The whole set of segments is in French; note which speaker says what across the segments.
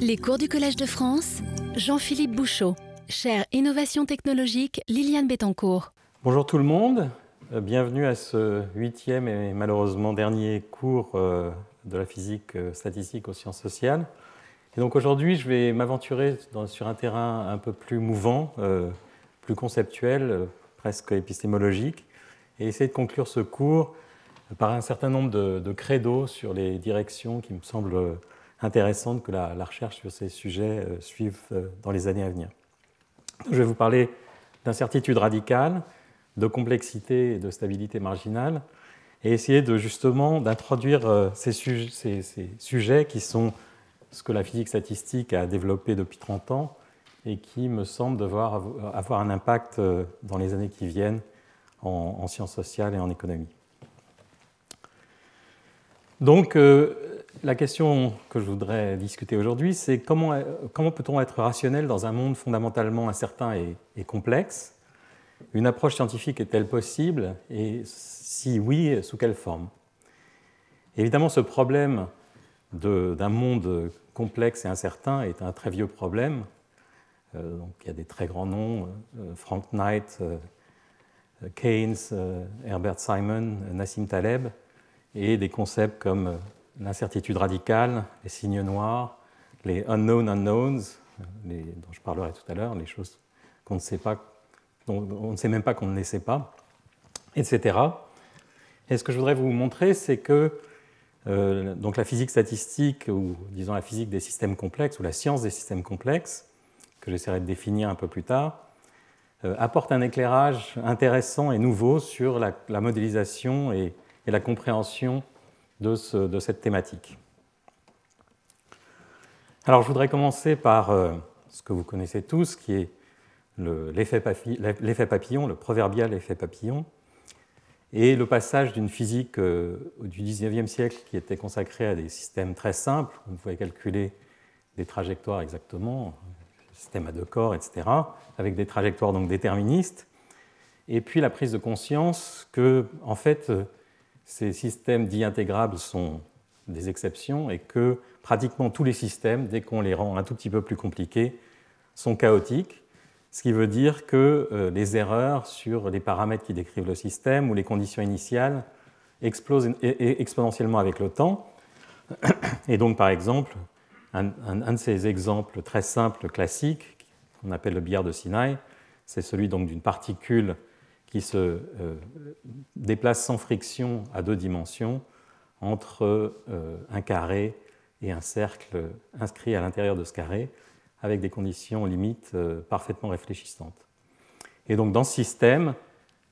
Speaker 1: Les cours du Collège de France, Jean-Philippe Bouchot, chaire Innovation technologique, Liliane Bettencourt.
Speaker 2: Bonjour tout le monde, euh, bienvenue à ce huitième et malheureusement dernier cours euh, de la physique euh, statistique aux sciences sociales. Et donc aujourd'hui, je vais m'aventurer sur un terrain un peu plus mouvant, plus conceptuel, presque épistémologique, et essayer de conclure ce cours par un certain nombre de, de credos sur les directions qui me semblent intéressante que la, recherche sur ces sujets euh, suive euh, dans les années à venir. Je vais vous parler d'incertitude radicale, de complexité et de stabilité marginale, et essayer de justement d'introduire euh, ces, sujets qui sont ce que la physique statistique a développé depuis 30 ans et qui me semblent devoir avoir un impact dans les années qui viennent en, sciences sociales et en économie. Donc, la question que je voudrais discuter aujourd'hui, c'est comment, comment peut-on être rationnel dans un monde fondamentalement incertain et, complexe? Une approche scientifique est-elle possible? Et si oui, sous quelle forme? Évidemment, ce problème d'un monde complexe et incertain est un très vieux problème. Euh, donc, il y a des très grands noms, euh, Frank Knight, euh, Keynes, Herbert Simon, Nassim Taleb, et des concepts comme l'incertitude radicale, les signes noirs, les unknown unknowns, dont je parlerai tout à l'heure, les choses qu'on ne sait pas, dont on ne sait même pas qu'on ne les sait pas, etc. Et ce que je voudrais vous montrer, c'est que euh, donc la physique statistique, ou disons la physique des systèmes complexes, ou la science des systèmes complexes, que j'essaierai de définir un peu plus tard, euh, apporte un éclairage intéressant et nouveau sur la, modélisation et la compréhension de, cette thématique. Alors je voudrais commencer par euh, ce que vous connaissez tous, qui est l'effet papillon, le proverbial effet papillon, et le passage d'une physique euh, du XIXe siècle qui était consacrée à des systèmes très simples, on pouvait calculer des trajectoires exactement, système à deux corps, etc., avec des trajectoires donc déterministes, et puis la prise de conscience que, en fait, ces systèmes dits intégrables sont des exceptions et que pratiquement tous les systèmes, dès qu'on les rend un tout petit peu plus compliqués, sont chaotiques, ce qui veut dire que euh, les erreurs sur les paramètres qui décrivent le système ou les conditions initiales explosent exponentiellement avec le temps. Et donc, par exemple, un, de ces exemples très simples, classiques, qu'on appelle le billard de Sinaï, c'est celui d'une particule qui se euh, déplace sans friction à deux dimensions entre euh, un carré et un cercle inscrit à l'intérieur de ce carré, avec des conditions limites euh, parfaitement réfléchissantes. Et donc dans ce système,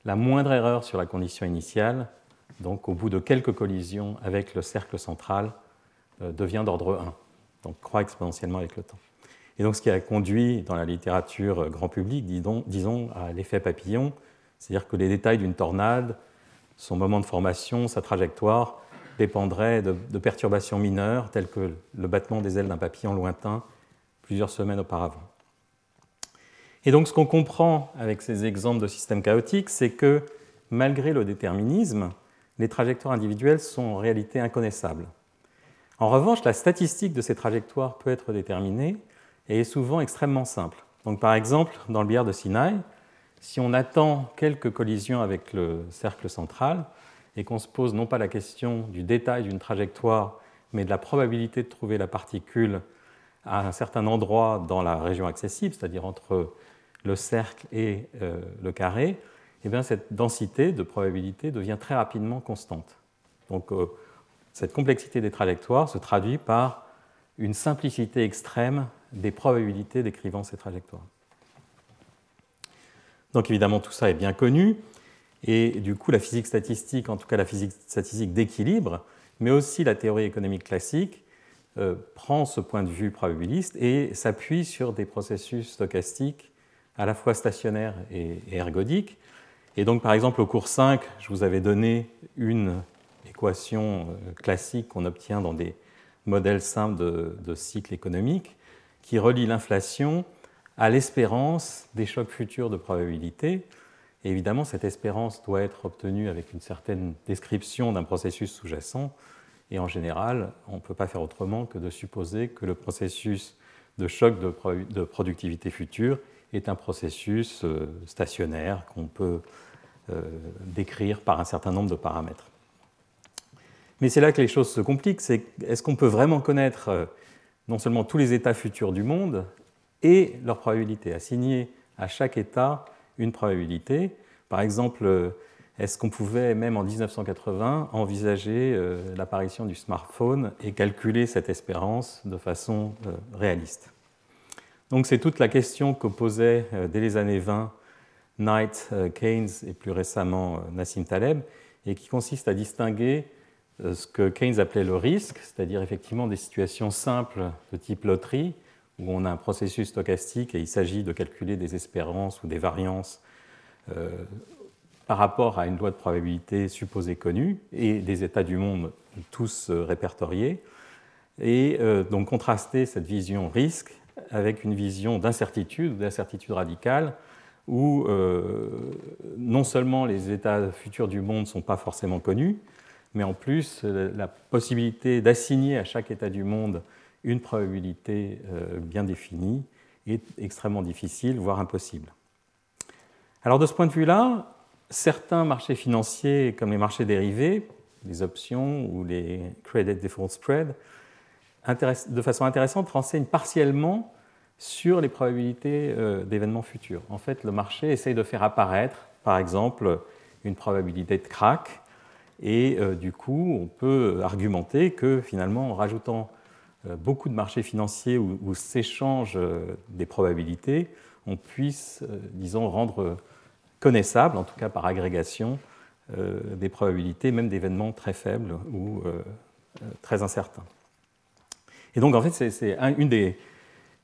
Speaker 2: la moindre erreur sur la condition initiale, donc au bout de quelques collisions avec le cercle central, devient d'ordre 1, donc croît exponentiellement avec le temps. Et donc ce qui a conduit dans la littérature grand public, disons à l'effet papillon, c'est-à-dire que les détails d'une tornade, son moment de formation, sa trajectoire, dépendraient de, perturbations mineures telles que le battement des ailes d'un papillon lointain plusieurs semaines auparavant. Et donc ce qu'on comprend avec ces exemples de systèmes chaotiques, c'est que malgré le déterminisme, les trajectoires individuelles sont en réalité inconnaissables. En revanche, la statistique de ces trajectoires peut être déterminée et est souvent extrêmement simple. Donc, par exemple, dans le billard de Sinaï, si on attend quelques collisions avec le cercle central et qu'on se pose non pas la question du détail d'une trajectoire, mais de la probabilité de trouver la particule à un certain endroit dans la région accessible, c'est-à-dire entre le cercle et euh, le carré, eh bien, cette densité de probabilité devient très rapidement constante. Donc euh, cette complexité des trajectoires se traduit par une simplicité extrême des probabilités décrivant ces trajectoires. Donc évidemment, tout ça est bien connu. Et du coup, la physique statistique, en tout cas la physique statistique d'équilibre, mais aussi la théorie économique classique, euh, prend ce point de vue probabiliste et s'appuie sur des processus stochastiques à la fois stationnaires et, ergodiques. Et donc, par exemple, au cours 5, je vous avais donné une équation euh, classique qu'on obtient dans des modèles simples de, de cycle économique qui relie l'inflation à l'espérance des chocs futurs de probabilité. Évidemment, cette espérance doit être obtenue avec une certaine description d'un processus sous-jacent. Et en général, on ne peut pas faire autrement que de supposer que le processus de choc de, productivité future est un processus euh, stationnaire qu'on peut euh, décrire par un certain nombre de paramètres. Mais c'est là que les choses se compliquent, est-ce qu'on peut vraiment connaître euh, non seulement tous les états futurs du monde et leur probabilité, assigner à chaque état une probabilité. Par exemple, est-ce qu'on pouvait, même en 1980, envisager l'apparition du smartphone et calculer cette espérance de façon réaliste? Donc c'est toute la question que posait euh, dès les années 20 Knight, euh, Keynes et plus récemment euh, Nassim Taleb, et qui consiste à distinguer ce que Keynes appelait le risque, c'est-à-dire effectivement des situations simples de type loterie, où on a un processus stochastique et il s'agit de calculer des espérances ou des variances par rapport à une loi de probabilité supposée connue et des états du monde tous répertoriés, et donc contraster cette vision risque avec une vision d'incertitude, d'incertitude radicale, où euh, non seulement les états futurs du monde ne sont pas forcément connus, mais en plus la possibilité d'assigner à chaque état du monde une probabilité euh, bien définie est extrêmement difficile, voire impossible. Alors de ce point de vue-là, certains marchés financiers, comme les marchés dérivés, les options ou les credit default spread, de façon intéressante, renseignent partiellement sur les probabilités euh, d'événements futurs. En fait, le marché essaye de faire apparaître, par exemple, une probabilité de crack, et euh, du coup, on peut argumenter que finalement, en rajoutant beaucoup de marchés financiers où, s'échangent des probabilités, on puisse, disons, rendre connaissable, en tout cas par agrégation, des probabilités, même d'événements très faibles ou très incertains. Et donc, en fait, c'est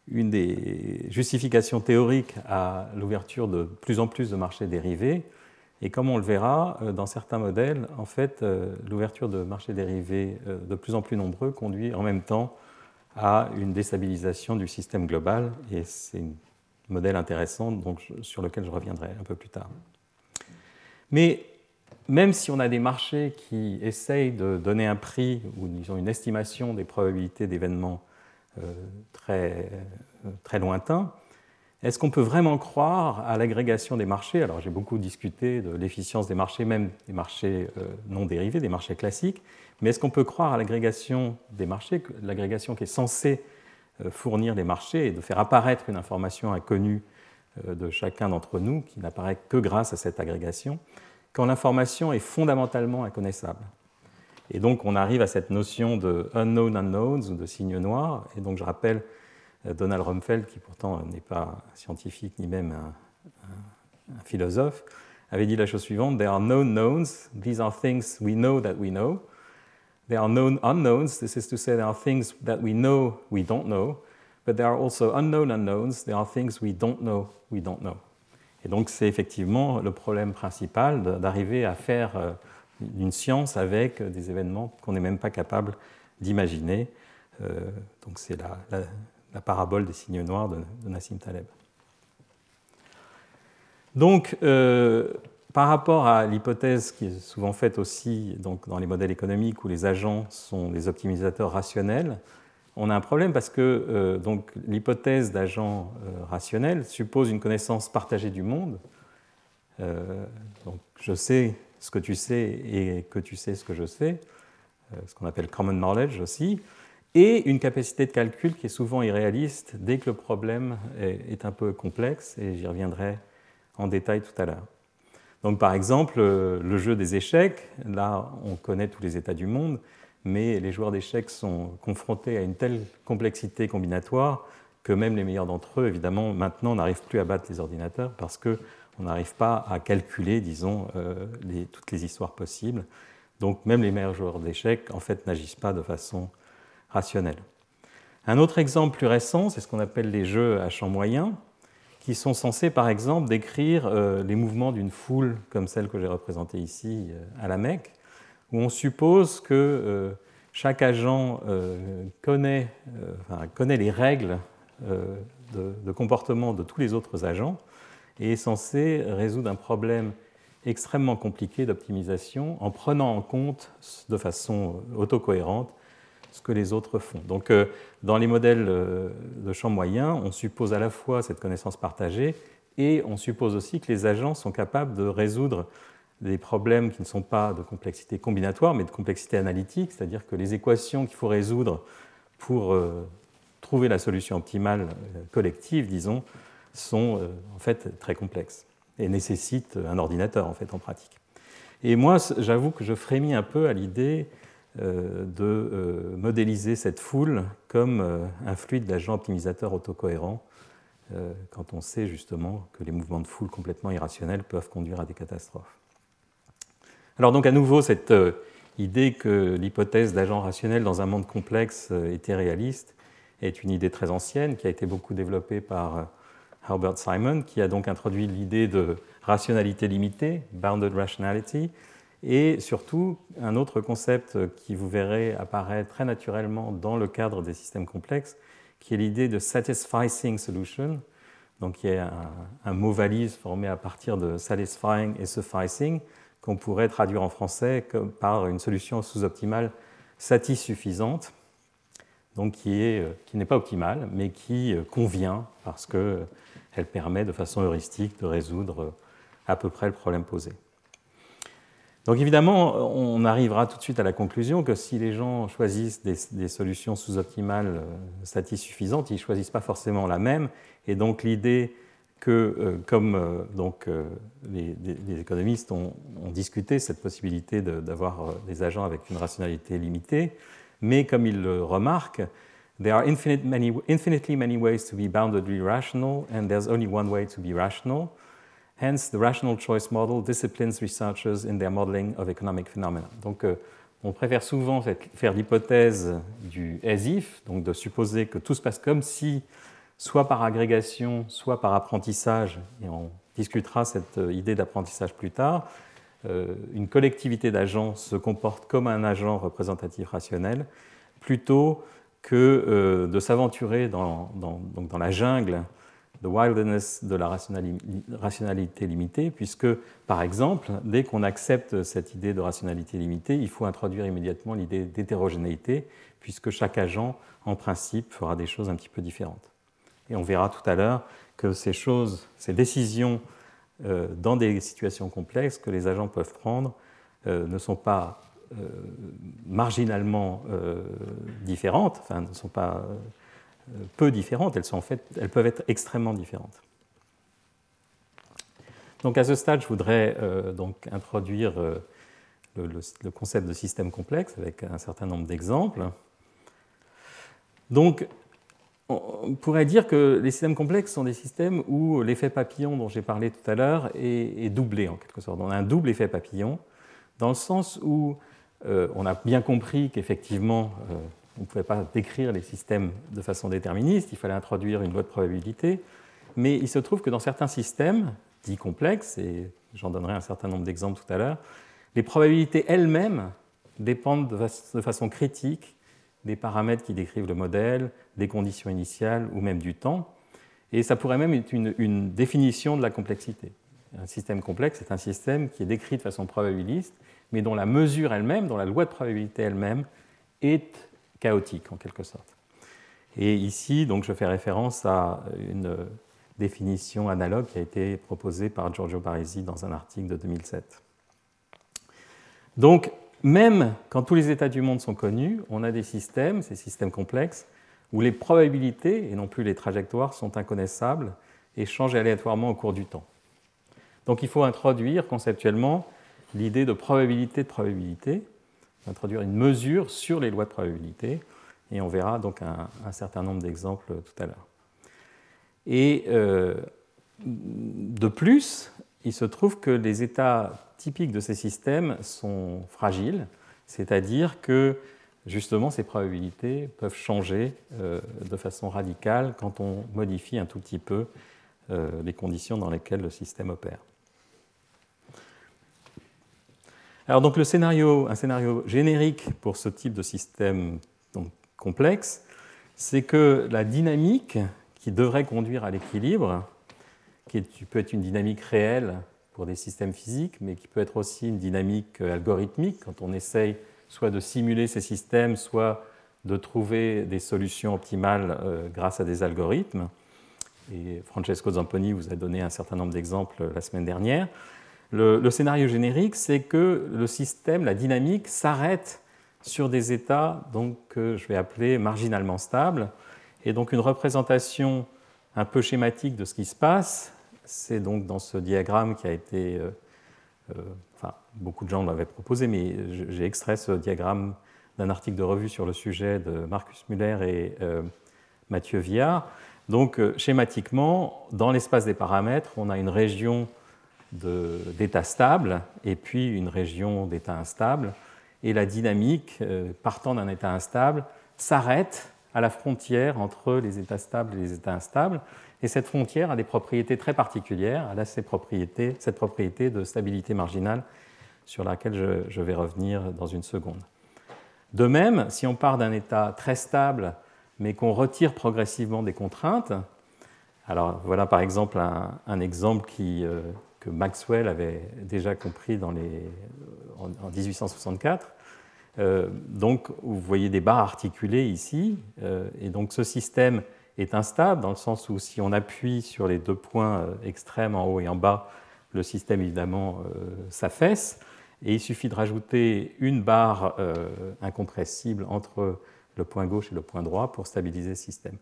Speaker 2: une des, justifications théoriques à l'ouverture de plus en plus de marchés dérivés. Et comme on le verra, euh, dans certains modèles, en fait, euh, l'ouverture de marchés dérivés euh, de plus en plus nombreux conduit en même temps à une déstabilisation du système global. Et c'est un modèle intéressant sur lequel je reviendrai un peu plus tard. Mais même si on a des marchés qui essayent de donner un prix ou disons, une estimation des probabilités d'événements euh, très, euh, très lointain. Est-ce qu'on peut vraiment croire à l'agrégation des marchés? Alors j'ai beaucoup discuté de l'efficience des marchés, même des marchés euh, non dérivés, des marchés classiques, mais est-ce qu'on peut croire à l'agrégation des marchés, l'agrégation qui est censée fournir les marchés et de faire apparaître une information inconnue de chacun d'entre nous, qui n'apparaît que grâce à cette agrégation, quand l'information est fondamentalement inconnaissable? Et donc on arrive à cette notion de unknown unknowns ou de signes noirs. Et donc je rappelle euh, Donald Rumsfeld, qui pourtant n'est pas scientifique ni même un, philosophe, avait dit la chose suivante There are known knowns, these are things we know that we know. There are known unknowns, this is to say, there are things that we know we don't know. But there are also unknown unknowns, there are things we don't know we don't know. Et donc c'est effectivement le problème principal d'arriver à faire. Euh, d'une science avec des événements qu'on n'est même pas capable d'imaginer. Euh, donc c'est la, parabole des signes noirs de, Nassim Taleb. Donc, euh, par rapport à l'hypothèse qui est souvent faite aussi donc, dans les modèles économiques où les agents sont des optimisateurs rationnels, on a un problème parce que euh, l'hypothèse d'agents rationnels suppose une connaissance partagée du monde. donc, je sais ce que tu sais et que tu sais ce que je sais, euh, ce qu'on appelle common knowledge aussi, et une capacité de calcul qui est souvent irréaliste dès que le problème est un peu complexe, et j'y reviendrai en détail tout à l'heure. Donc par exemple, euh, le jeu des échecs, là on connaît tous les états du monde, mais les joueurs d'échecs sont confrontés à une telle complexité combinatoire que même les meilleurs d'entre eux, évidemment, maintenant n'arrivent plus à battre les ordinateurs parce que on n'arrive pas à calculer, disons, euh, toutes les histoires possibles. Donc même les meilleurs joueurs d'échecs, en fait, n'agissent pas de façon Un autre exemple plus récent, c'est ce qu'on appelle les jeux à champ moyen, qui sont censés, par exemple, décrire euh, les mouvements d'une foule comme celle que j'ai représentée ici euh, à la Mecque, où on suppose que chaque agent connaît, connaît, les règles de, de comportement de tous les autres agents et est censé résoudre un problème extrêmement compliqué d'optimisation en prenant en compte de façon autocohérente ce que les autres font. Donc, euh, dans les modèles euh, de champ moyen, on suppose à la fois cette connaissance partagée et on suppose aussi que les agents sont capables de résoudre des problèmes qui ne sont pas de complexité combinatoire, mais de complexité analytique, c'est-à-dire que les équations qu'il faut résoudre pour euh, trouver la solution optimale collective, disons, sont en fait très complexes et nécessitent un ordinateur en fait en pratique. Et moi, j'avoue que je frémis un peu à l'idée de euh, modéliser cette foule comme euh, un fluide d'agents optimisateurs autocohérents, quand on sait justement que les mouvements de foule complètement irrationnels peuvent conduire à des catastrophes. Alors donc à nouveau, cette idée que l'hypothèse d'agents rationnels dans un monde complexe était réaliste est une idée très ancienne qui a été beaucoup développée par Herbert Simon, qui a donc introduit l'idée de rationalité limitée, bounded rationality, et surtout, un autre concept qui vous verrez apparaître très naturellement dans le cadre des systèmes complexes, qui est l'idée de satisfying solution, donc qui est un, mot valise formé à partir de satisfying et sufficing, qu'on pourrait traduire en français par une solution sous-optimale satissuffisante, donc qui n'est pas optimale, mais qui convient parce qu'elle permet de façon heuristique de résoudre à peu près le problème posé. Donc évidemment, on arrivera tout de suite à la conclusion que si les gens choisissent des, solutions sous-optimales euh, satisfaisantes, ils ne choisissent pas forcément la même. Et donc l'idée que, euh, comme euh, donc, les, économistes ont, discuté cette possibilité d'avoir des agents avec une rationalité limitée, mais comme ils le remarquent, there are infinitely many ways to be boundedly rational, and there's only one way to be rational. Hence, the rational choice model disciplines researchers in their modeling of economic phenomena. Donc, euh, on préfère souvent faire l'hypothèse du as-if, donc de supposer que tout se passe comme si, soit par agrégation, soit par apprentissage, et on discutera cette euh, idée d'apprentissage plus tard, euh, une collectivité d'agents se comporte comme un agent représentatif rationnel, plutôt que de s'aventurer dans, la jungle the wilderness de la rationalité limitée, puisque, par exemple, dès qu'on accepte cette idée de rationalité limitée, il faut introduire immédiatement l'idée d'hétérogénéité, puisque chaque agent, en principe, fera des choses un petit peu différentes. Et on verra tout à l'heure que ces choses, ces décisions euh, dans des situations complexes que les agents peuvent prendre euh, ne sont pas euh, marginalement différentes, enfin ne sont pas peu différentes, elles, sont en fait, elles peuvent être extrêmement différentes. Donc à ce stade, je voudrais euh, donc introduire euh, le, concept de système complexe avec un certain nombre d'exemples. Donc, on pourrait dire que les systèmes complexes sont des systèmes où l'effet papillon dont j'ai parlé tout à l'heure est, doublé en quelque sorte. On a un double effet papillon dans le sens où euh, on a bien compris qu'effectivement on ne pouvait pas décrire les systèmes de façon déterministe, il fallait introduire une loi de probabilité. Mais il se trouve que dans certains systèmes, dits complexes, et j'en donnerai un certain nombre d'exemples tout à l'heure, les probabilités elles-mêmes dépendent de façon critique des paramètres qui décrivent le modèle, des conditions initiales ou même du temps. Et ça pourrait même être une, définition de la complexité. Un système complexe est un système qui est décrit de façon probabiliste, mais dont la mesure elle-même, dont la loi de probabilité elle-même, est chaotique en quelque sorte. Et ici, donc, je fais référence à une définition analogue qui a été proposée par Giorgio Parisi dans un article de 2007. Donc, même quand tous les états du monde sont connus, on a des systèmes, ces systèmes complexes, où les probabilités, et non plus les trajectoires, sont inconnaissables et changent aléatoirement au cours du temps. Donc il faut introduire conceptuellement l'idée de probabilité de probabilité, introduire une mesure sur les lois de probabilité, et on verra donc un, certain nombre d'exemples tout à l'heure. Et euh, de plus, il se trouve que les états typiques de ces systèmes sont fragiles, c'est-à-dire que justement ces probabilités peuvent changer euh, de façon radicale quand on modifie un tout petit peu euh, les conditions dans lesquelles le système opère. Alors donc le scénario, un scénario générique pour ce type de système complexe, c'est que la dynamique qui devrait conduire à l'équilibre, qui peut être une dynamique réelle pour des systèmes physiques, mais qui peut être aussi une dynamique algorithmique quand on essaye soit de simuler ces systèmes, soit de trouver des solutions optimales euh, grâce à des algorithmes. Et Francesco Zamponi vous a donné un certain nombre d'exemples la semaine dernière. Le, scénario générique, c'est que le système, la dynamique, s'arrête sur des états donc, que je vais appeler marginalement stables. Et donc une représentation un peu schématique de ce qui se passe, c'est donc dans ce diagramme qui a été... Euh, euh, enfin, beaucoup de gens l'avaient proposé, mais j'ai extrait ce diagramme d'un article de revue sur le sujet de Marcus Muller et euh, Mathieu Viard. Donc, schématiquement, dans l'espace des paramètres, on a une région d'état stable et puis une région d'état instable. Et la dynamique, euh, partant d'un état instable, s'arrête à la frontière entre les états stables et les états instables. Et cette frontière a des propriétés très particulières. Elle a cette propriété de stabilité marginale sur laquelle je vais revenir dans une seconde. De même, si on part d'un état très stable, mais qu'on retire progressivement des contraintes, alors voilà par exemple un, exemple euh, que Maxwell avait déjà compris en, 1864. Euh, donc vous voyez des barres articulées ici, euh, et donc ce système est instable dans le sens où si on appuie sur les deux points extrêmes en haut et en bas, le système évidemment s'affaisse. Et il suffit de rajouter une barre euh, incompressible entre le point gauche et le point droit pour stabiliser le système.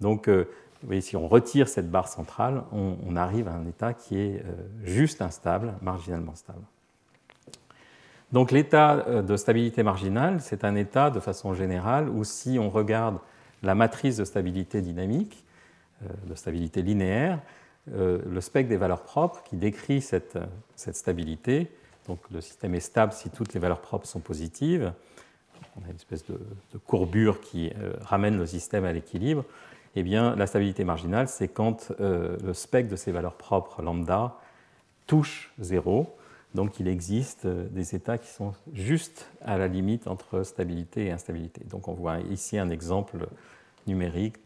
Speaker 2: Donc, euh, vous voyez, si on retire cette barre centrale, on, arrive à un état qui est euh, juste instable, marginalement stable. Donc l'état de stabilité marginale, c'est un état de façon générale où si on regarde la matrice de stabilité dynamique, de stabilité linéaire, le spectre des valeurs propres qui décrit cette, stabilité donc le système est stable si toutes les valeurs propres sont positives. On a une espèce de, courbure qui euh, ramène le système à l'équilibre. Eh la stabilité marginale, c'est quand euh, le spectre de ces valeurs propres lambda touche zéro. Donc, il existe euh, des états qui sont juste à la limite entre stabilité et instabilité. Donc, on voit ici un exemple numérique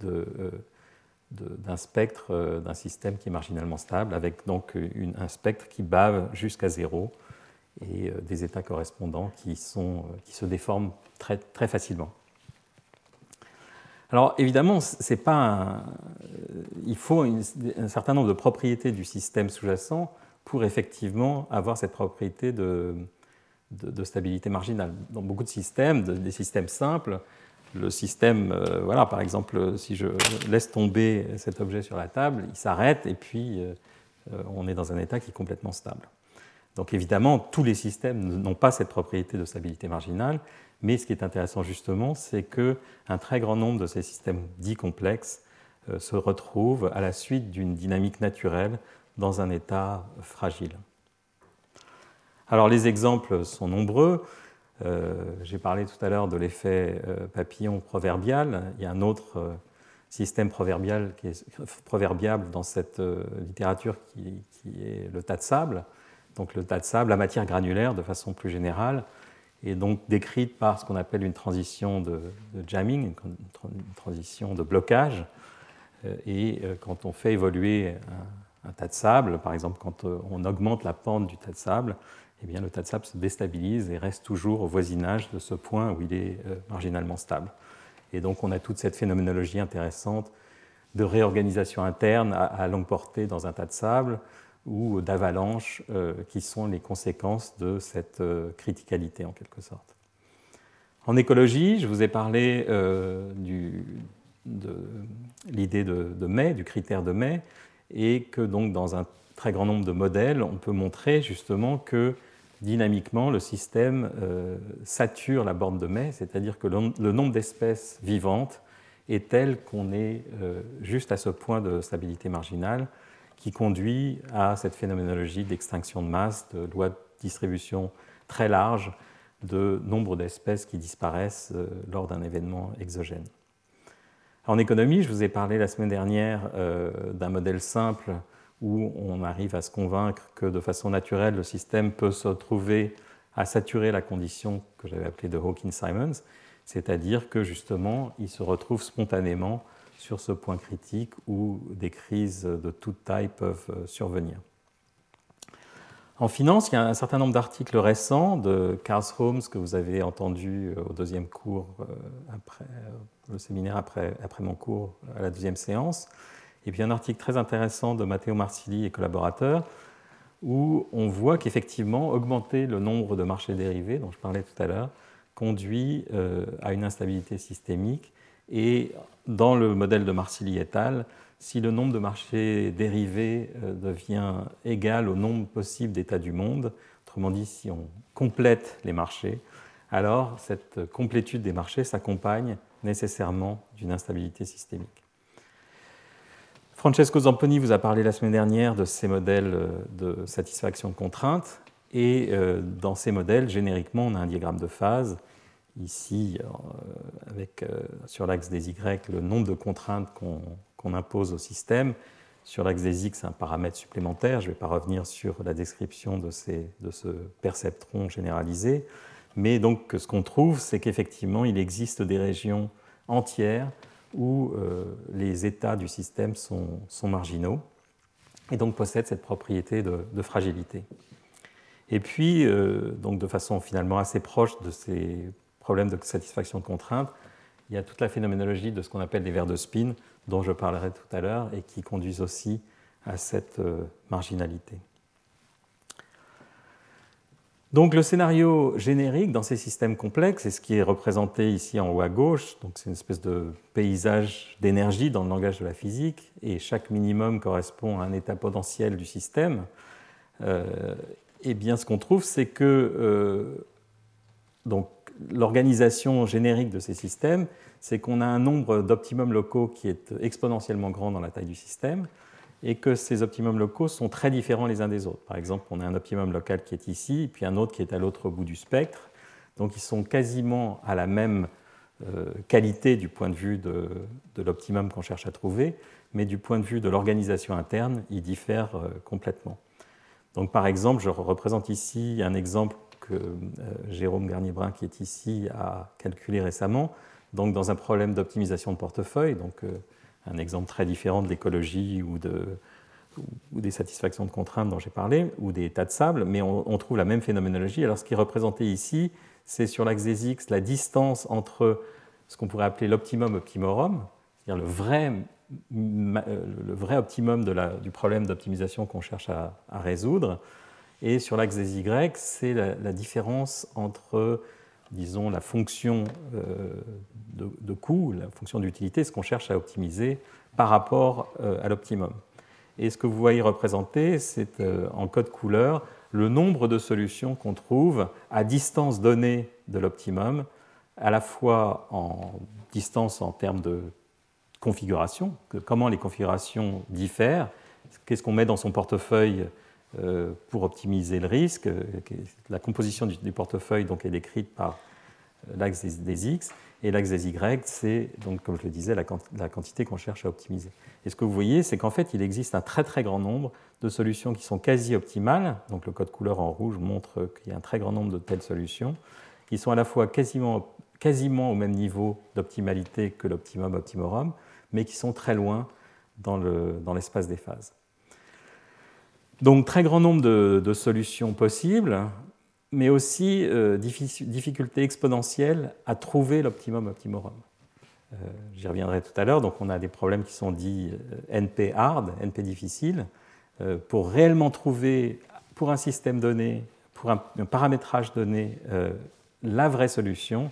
Speaker 2: d'un spectre d'un système qui est marginalement stable, avec donc un spectre qui bave jusqu'à zéro et euh, des états correspondants qui, euh, se déforment très facilement. Alors évidemment, c'est pas euh, il faut un certain nombre de propriétés du système sous-jacent pour effectivement avoir cette propriété de, de, stabilité marginale. Dans beaucoup de systèmes, des systèmes simples, le système, voilà, par exemple, si je laisse tomber cet objet sur la table, il s'arrête et puis on est dans un état qui est complètement stable. Donc évidemment, tous les systèmes n'ont pas cette propriété de stabilité marginale, mais ce qui est intéressant justement, c'est qu'un très grand nombre de ces systèmes dits complexes euh, se retrouvent à la suite d'une dynamique naturelle dans un état fragile. Alors les exemples sont nombreux. Euh, j'ai parlé tout à l'heure de l'effet euh, papillon proverbial. Il y a un autre système proverbial qui est proverbiable dans cette littérature qui, est le tas de sable donc le tas de sable, la matière granulaire de façon plus générale, est donc décrite par ce qu'on appelle une transition de, jamming, une, transition de blocage. Euh, et euh, quand on fait évoluer un, tas de sable, par exemple quand euh, on augmente la pente du tas de sable, eh bien, le tas de sable se déstabilise et reste toujours au voisinage de ce point où il est marginalement stable. Et donc on a toute cette phénoménologie intéressante de réorganisation interne à longue portée dans un tas de sable, ou d'avalanches euh, qui sont les conséquences de cette euh, criticalité en quelque sorte. En écologie, je vous ai parlé euh, de l'idée de, de, du critère de May, et que donc dans un très grand nombre de modèles, on peut montrer justement que dynamiquement, le système sature la borne de May, c'est-à-dire que le, nombre d'espèces vivantes est tel qu'on est juste à ce point de stabilité marginale qui conduit à cette phénoménologie d'extinction de masse, de loi de distribution très large de nombre d'espèces qui disparaissent euh, lors d'un événement exogène. En économie, je vous ai parlé la semaine dernière euh, d'un modèle simple où on arrive à se convaincre que de façon naturelle, le système peut se trouver à saturer la condition que j'avais appelée de Hawkins-Simons, c'est-à-dire que justement, il se retrouve spontanément sur ce point critique où des crises de toute taille peuvent euh, survenir. En finance, il y a un certain nombre d'articles récents de Karl Holmes que vous avez entendu au deuxième cours, après, le séminaire après, après mon cours à la deuxième séance, et puis un article très intéressant de Matteo Marsili et collaborateurs, où on voit qu'effectivement, augmenter le nombre de marchés dérivés, dont je parlais tout à l'heure, conduit euh, à une instabilité systémique. Et dans le modèle de Marsili et al., si le nombre de marchés dérivés euh, devient égal au nombre possible d'états du monde, autrement dit, si on complète les marchés, alors cette complétude des marchés s'accompagne nécessairement d'une instabilité systémique. Francesco Zamponi vous a parlé la semaine dernière de ces modèles euh, de satisfaction de contraintes. Et euh, dans ces modèles, génériquement, on a un diagramme de phase. Ici, euh, avec sur l'axe des Y, le nombre de contraintes qu'on impose au système. Sur l'axe des X, un paramètre supplémentaire. Je ne vais pas revenir sur la description de, ce perceptron généralisé. Mais donc, ce qu'on trouve, c'est qu'effectivement, il existe des régions entières où euh, les états du système sont, marginaux et donc possèdent cette propriété de, fragilité. Et puis, euh, donc de façon finalement assez proche de ces problèmes de satisfaction de contrainte, il y a toute la phénoménologie de ce qu'on appelle les verres de spin, dont je parlerai tout à l'heure, et qui conduisent aussi à cette euh, marginalité. Donc le scénario générique dans ces systèmes complexes, c'est ce qui est représenté ici en haut à gauche, c'est une espèce de paysage d'énergie dans le langage de la physique, et chaque minimum correspond à un état potentiel du système. Euh, et bien ce qu'on trouve, c'est que euh, donc, l'organisation générique de ces systèmes, c'est qu'on a un nombre d'optimums locaux qui est exponentiellement grand dans la taille du système, et que ces optimums locaux sont très différents les uns des autres. Par exemple, on a un optimum local qui est ici, puis un autre qui est à l'autre bout du spectre. Donc ils sont quasiment à la même euh, qualité du point de vue de, l'optimum qu'on cherche à trouver, mais du point de vue de l'organisation interne, ils diffèrent euh, complètement. Donc par exemple, je représente ici un exemple que euh, Jérôme Garnier-Brun, qui est ici, a calculé récemment. Donc dans un problème d'optimisation de portefeuille, donc un exemple très différent de l'écologie ou, des satisfactions de contraintes dont j'ai parlé, ou des tas de sable, mais on, trouve la même phénoménologie. Alors ce qui est représenté ici, c'est sur l'axe des X la distance entre ce qu'on pourrait appeler l'optimum optimorum, c'est-à-dire le vrai, le vrai optimum du problème d'optimisation qu'on cherche à, résoudre, et sur l'axe des Y, c'est la différence entre disons, la fonction euh, de, coût, la fonction d'utilité, ce qu'on cherche à optimiser par rapport euh, à l'optimum. Et ce que vous voyez représenté, c'est euh, en code couleur le nombre de solutions qu'on trouve à distance donnée de l'optimum, à la fois en distance en termes de configuration, comment les configurations diffèrent, qu'est-ce qu'on met dans son portefeuille pour optimiser le risque. La composition du, portefeuille donc, est décrite par euh, l'axe des, X, et l'axe des Y, c'est, donc, comme je le disais, la, quantité qu'on cherche à optimiser. Et ce que vous voyez, c'est qu'en fait, il existe un très très grand nombre de solutions qui sont quasi optimales. Donc le code couleur en rouge montre qu'il y a un très grand nombre de telles solutions, qui sont à la fois quasiment, quasiment au même niveau d'optimalité que l'optimum optimorum, mais qui sont très loin dans l'espace des phases. Donc très grand nombre de, solutions possibles, mais aussi euh, difficulté exponentielle à trouver l'optimum optimorum. Euh, j'y reviendrai tout à l'heure. Donc on a des problèmes qui sont dits euh, NP hard, NP difficile. pour réellement trouver, pour un système donné, pour un, paramétrage donné, la vraie solution,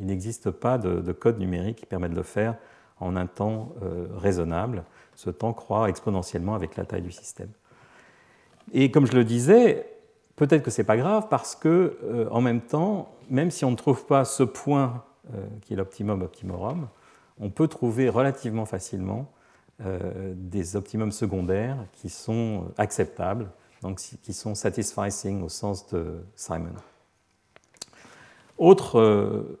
Speaker 2: il n'existe pas de, code numérique qui permet de le faire en un temps raisonnable. Ce temps croît exponentiellement avec la taille du système. Et comme je le disais, peut-être que ce n'est pas grave parce que, euh, en même temps, même si on ne trouve pas ce point euh, qui est l'optimum optimorum, on peut trouver relativement facilement euh, des optimums secondaires qui sont acceptables, donc qui sont satisfying au sens de Simon. Autre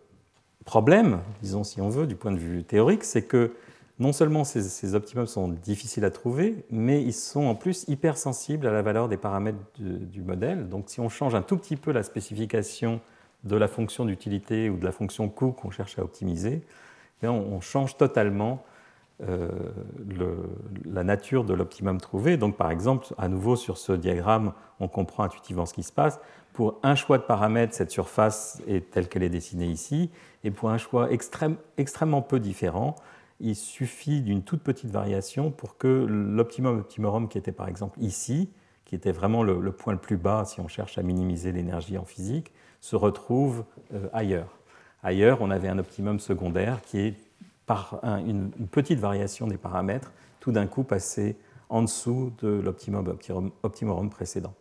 Speaker 2: problème, disons si on veut, du point de vue théorique, c'est que non seulement ces, optimums sont difficiles à trouver, mais ils sont en plus hypersensibles à la valeur des paramètres du, modèle. Donc si on change un tout petit peu la spécification de la fonction d'utilité ou de la fonction coût qu'on cherche à optimiser, eh on, change totalement la nature de l'optimum trouvé. Donc par exemple, à nouveau sur ce diagramme, on comprend intuitivement ce qui se passe. Pour un choix de paramètres, cette surface est telle qu'elle est dessinée ici, et pour un choix extrêmement peu différent, il suffit d'une toute petite variation pour que l'optimum optimorum qui était par exemple ici, qui était vraiment le, point le plus bas si on cherche à minimiser l'énergie en physique, se retrouve euh, ailleurs. Ailleurs, on avait un optimum secondaire qui est par une, petite variation des paramètres, tout d'un coup passé en dessous de l'optimum optimorum précédent.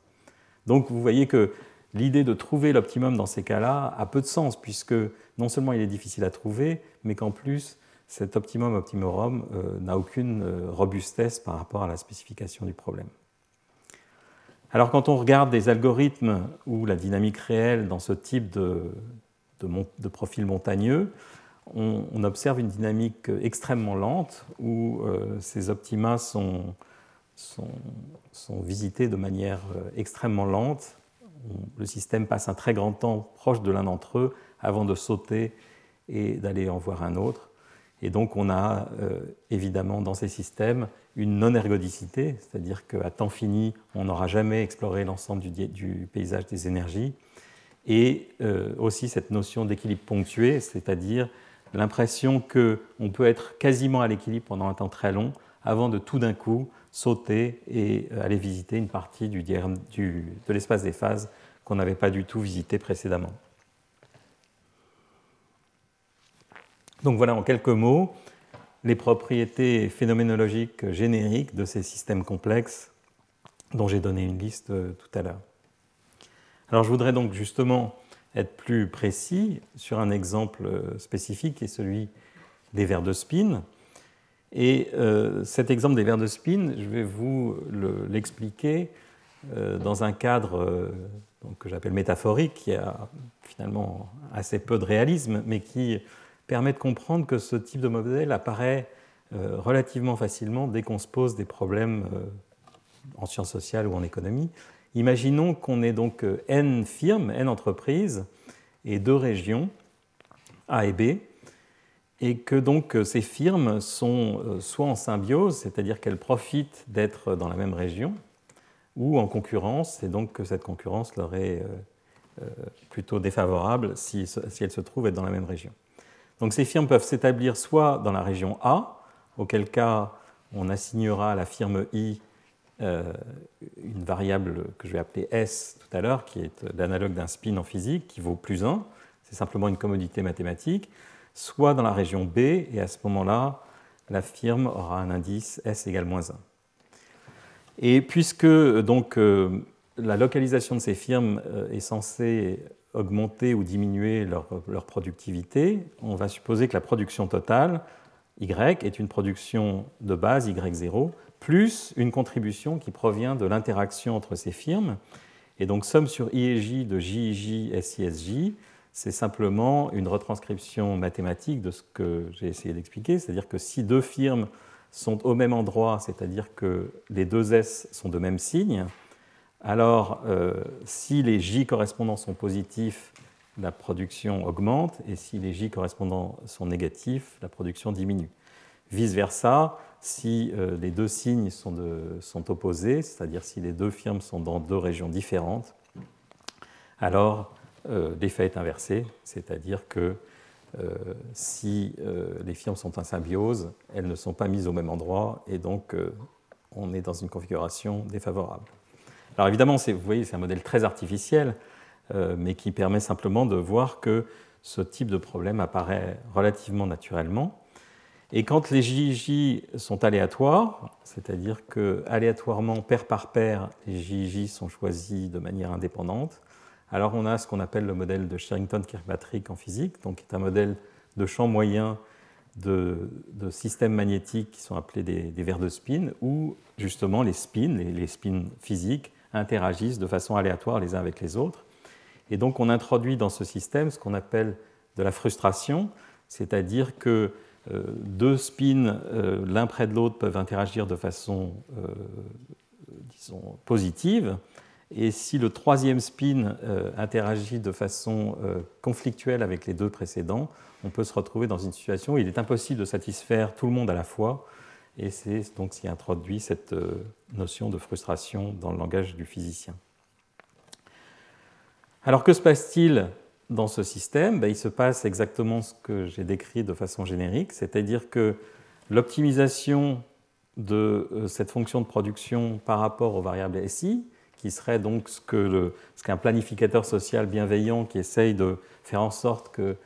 Speaker 2: Donc vous voyez que l'idée de trouver l'optimum dans ces cas-là a peu de sens, puisque non seulement il est difficile à trouver, mais qu'en plus, cet optimum optimorum euh, n'a aucune euh, robustesse par rapport à la spécification du problème. Alors quand on regarde des algorithmes où la dynamique réelle dans ce type de, profil montagneux, on, observe une dynamique extrêmement lente où euh, ces optima sont, sont, visités de manière extrêmement lente le système passe un très grand temps proche de l'un d'entre eux avant de sauter et d'aller en voir un autre. Et donc on a euh, évidemment dans ces systèmes une non-ergodicité, c'est-à-dire qu'à temps fini, on n'aura jamais exploré l'ensemble du, paysage des énergies, et euh, aussi cette notion d'équilibre ponctué, c'est-à-dire l'impression qu'on peut être quasiment à l'équilibre pendant un temps très long avant de tout d'un coup sauter et euh, aller visiter une partie de l'espace des phases qu'on n'avait pas du tout visité précédemment. Donc voilà en quelques mots les propriétés phénoménologiques génériques de ces systèmes complexes dont j'ai donné une liste euh, tout à l'heure. Alors je voudrais donc justement être plus précis sur un exemple euh, spécifique qui est celui des vers de spin. Et euh, cet exemple des vers de spin, je vais vous l'expliquer dans un cadre que j'appelle métaphorique, qui a finalement assez peu de réalisme, mais qui permet de comprendre que ce type de modèle apparaît relativement facilement dès qu'on se pose des problèmes en sciences sociales ou en économie. Imaginons qu'on ait donc n firmes, n entreprises et deux régions, A et B, et que donc euh, ces firmes sont euh, soit en symbiose, c'est-à-dire qu'elles profitent d'être dans la même région, ou en concurrence, et donc que cette concurrence leur est euh, plutôt défavorable si, elles se trouvent être dans la même région. Donc ces firmes peuvent s'établir soit dans la région A, auquel cas on assignera à la firme I une variable que je vais appeler S tout à l'heure, qui est l'analogue d'un spin en physique, qui vaut plus 1. C'est simplement une commodité mathématique soit dans la région B, et à ce moment-là, la firme aura un indice S égale moins 1. Et puisque donc, euh, la localisation de ces firmes euh, est censée augmenter ou diminuer leur, leur, productivité, on va supposer que la production totale, Y, est une production de base, Y0, plus une contribution qui provient de l'interaction entre ces firmes. Et donc, somme sur I et J de JJ, SISJ, c'est simplement une retranscription mathématique de ce que j'ai essayé d'expliquer, c'est-à-dire que si deux firmes sont au même endroit, c'est-à-dire que les deux S sont de même signe, alors euh, si les J correspondants sont positifs, la production augmente, et si les J correspondants sont négatifs, la production diminue. Vice-versa, si euh, les deux signes sont, opposés, c'est-à-dire si les deux firmes sont dans deux régions différentes, alors euh, l'effet est inversé, c'est-à-dire que si les firmes sont en symbiose, elles ne sont pas mises au même endroit et donc on est dans une configuration défavorable. Alors évidemment, vous voyez, c'est un modèle très artificiel, mais qui permet simplement de voir que ce type de problème apparaît relativement naturellement. Et quand les JJ sont aléatoires, c'est-à-dire que aléatoirement, paire par paire, les JJ sont choisis de manière indépendante, alors on a ce qu'on appelle le modèle de Sherrington-Kirkpatrick en physique, donc qui est un modèle de champ moyen de, systèmes magnétiques qui sont appelés des, des vers de spin, où justement les spins, les, les, spins physiques, interagissent de façon aléatoire les uns avec les autres. Et donc on introduit dans ce système ce qu'on appelle de la frustration, c'est-à-dire que euh, deux spins euh, l'un près de l'autre peuvent interagir de façon, euh, disons, positive, Et si le troisième spin interagit de façon conflictuelle avec les deux précédents, on peut se retrouver dans une situation où il est impossible de satisfaire tout le monde à la fois. Et c'est donc ce qui introduit cette euh, notion de frustration dans le langage du physicien. Alors que se passe-t-il dans ce système? Ben, Il se passe exactement ce que j'ai décrit de façon générique, c'est-à-dire que l'optimisation de cette fonction de production par rapport aux variables SI, qui serait donc ce qu'un planificateur social bienveillant qui essaye de faire en sorte que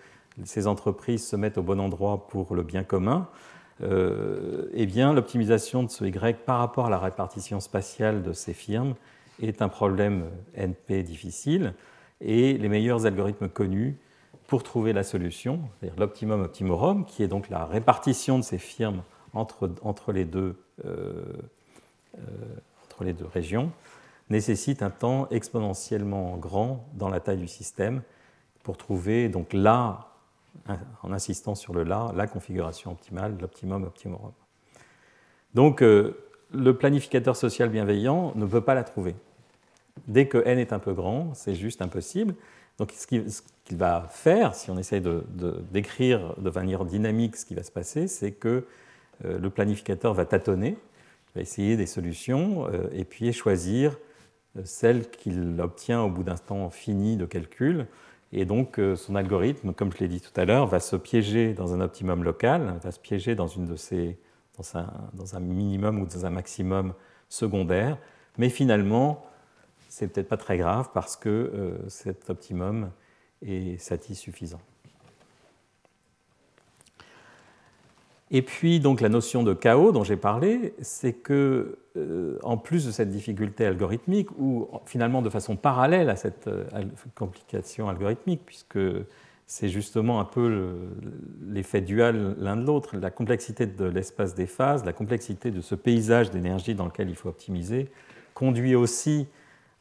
Speaker 2: ces entreprises se mettent au bon endroit pour le bien commun, euh, eh bien l'optimisation de ce Y par rapport à la répartition spatiale de ces firmes est un problème NP difficile et les meilleurs algorithmes connus pour trouver la solution, c'est-à-dire l'optimum optimorum, qui est donc la répartition de ces firmes entre, entre, les, deux, euh, euh, entre les deux régions, nécessite un temps exponentiellement grand dans la taille du système pour trouver donc là, en insistant sur le là, la configuration optimale, l'optimum optimorum. Donc euh, le planificateur social bienveillant ne peut pas la trouver. Dès que n est un peu grand, c'est juste impossible. Donc ce qu'il va faire, si on essaye de, décrire de manière dynamique ce qui va se passer, c'est que euh, le planificateur va tâtonner, va essayer des solutions euh, et puis choisir celle qu'il obtient au bout d'un temps fini de calcul. Et donc euh, son algorithme, comme je l'ai dit tout à l'heure, va se piéger dans un optimum local, va se piéger dans, une de ces, dans, un, minimum ou dans un maximum secondaire. Mais finalement, c'est peut-être pas très grave parce que euh, cet optimum est satissuffisant. Et puis, donc, la notion de chaos dont j'ai parlé, c'est que, euh, en plus de cette difficulté algorithmique, ou finalement de façon parallèle à cette euh, complication algorithmique, puisque c'est justement un peu l'effet dual l'un de l'autre, la complexité de l'espace des phases, la complexité de ce paysage d'énergie dans lequel il faut optimiser, conduit aussi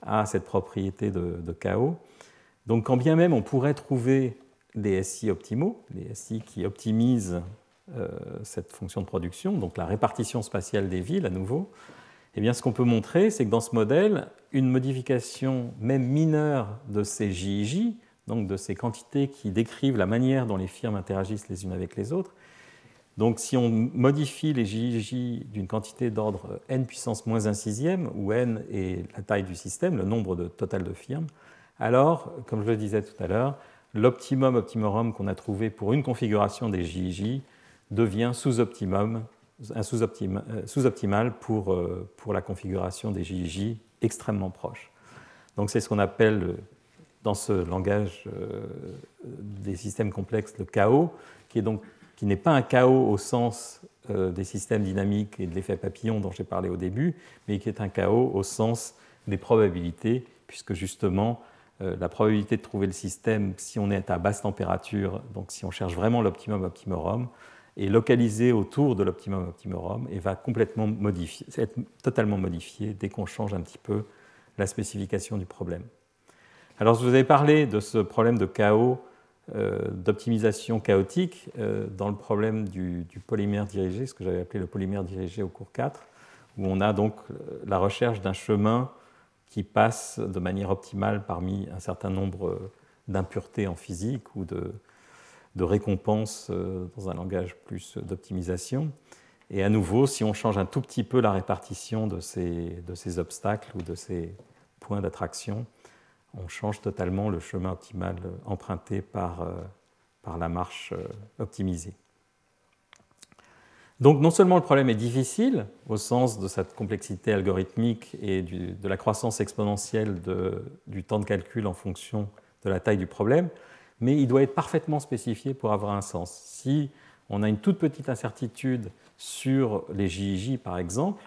Speaker 2: à cette propriété de, de chaos. Donc, quand bien même on pourrait trouver des SI optimaux, des SI qui optimisent cette fonction de production, donc la répartition spatiale des villes à nouveau, eh bien, ce qu'on peut montrer, c'est que dans ce modèle, une modification même mineure de ces JIJ, donc de ces quantités qui décrivent la manière dont les firmes interagissent les unes avec les autres, donc si on modifie les JIJ d'une quantité d'ordre n puissance moins 1 sixième, où n est la taille du système, le nombre total de firmes, alors, comme je le disais tout à l'heure, l'optimum optimorum qu'on a trouvé pour une configuration des JIJ devient sous-optimum, un sous-optimal euh, pour, euh, pour la configuration des JJ extrêmement proches. Donc c'est ce qu'on appelle euh, dans ce langage des systèmes complexes le chaos, qui est donc qui n'est pas un chaos au sens des systèmes dynamiques et de l'effet papillon dont j'ai parlé au début, mais qui est un chaos au sens des probabilités, puisque justement la probabilité de trouver le système si on est à basse température, donc si on cherche vraiment l'optimum optimorum, est localisé autour de l'optimum optimorum et va complètement être totalement modifié dès qu'on change un petit peu la spécification du problème. Alors, je vous avais parlé de ce problème de chaos, euh, d'optimisation chaotique euh, dans le problème du, polymère dirigé, ce que j'avais appelé le polymère dirigé au cours 4, où on a donc euh, la recherche d'un chemin qui passe de manière optimale parmi un certain nombre d'impuretés en physique ou de, de récompense euh, dans un langage plus d'optimisation. Et à nouveau, si on change un tout petit peu la répartition de ces, obstacles ou de ces points d'attraction, on change totalement le chemin optimal emprunté par, euh, par la marche euh, optimisée. Donc non seulement le problème est difficile au sens de cette complexité algorithmique et de la croissance exponentielle du temps de calcul en fonction de la taille du problème, mais il doit être parfaitement spécifié pour avoir un sens. Si on a une toute petite incertitude sur les JIJ, par exemple,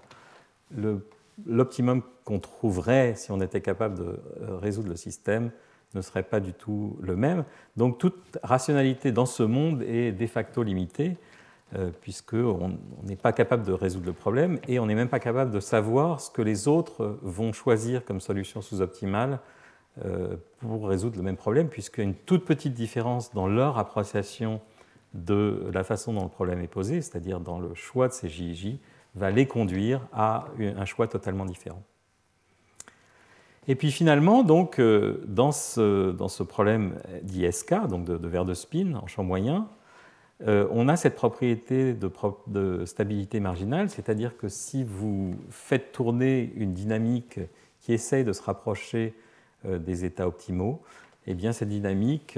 Speaker 2: l'optimum qu'on trouverait si on était capable de euh, résoudre le système ne serait pas du tout le même. Donc toute rationalité dans ce monde est de facto limitée, euh, puisqu'on n'est pas capable de résoudre le problème et on n'est même pas capable de savoir ce que les autres vont choisir comme solution sous-optimale pour résoudre le même problème, puisqu'il toute petite différence dans leur appréciation de la façon dont le problème est posé, c'est-à-dire dans le choix de ces JJ, va les conduire à un choix totalement différent. Et puis finalement, donc, euh, dans, ce, dans ce problème d'ISK, donc de, de verre de spin en champ moyen, euh, on a cette propriété de, stabilité marginale, c'est-à-dire que si vous faites tourner une dynamique qui essaye de se rapprocher euh, des états optimaux, eh bien cette dynamique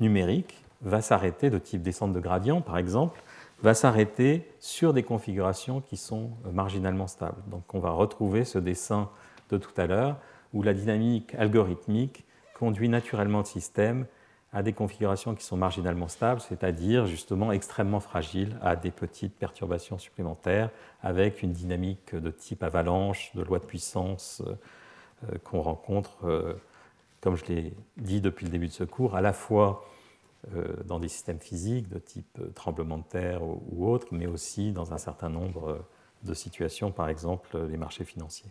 Speaker 2: numérique va s'arrêter de type descente de gradient, par exemple, va s'arrêter sur des configurations qui sont marginalement stables. Donc on va retrouver ce dessin de tout à l'heure où la dynamique algorithmique conduit naturellement le système à des configurations qui sont marginalement stables, c'est-à-dire justement extrêmement fragiles à des petites perturbations supplémentaires avec une dynamique de type avalanche, de loi de puissance euh, qu'on rencontre, euh, comme je l'ai dit depuis le début de ce cours, à la fois euh, dans des systèmes physiques de type tremblement de terre ou autres, mais aussi dans un certain nombre de situations, par exemple les marchés financiers.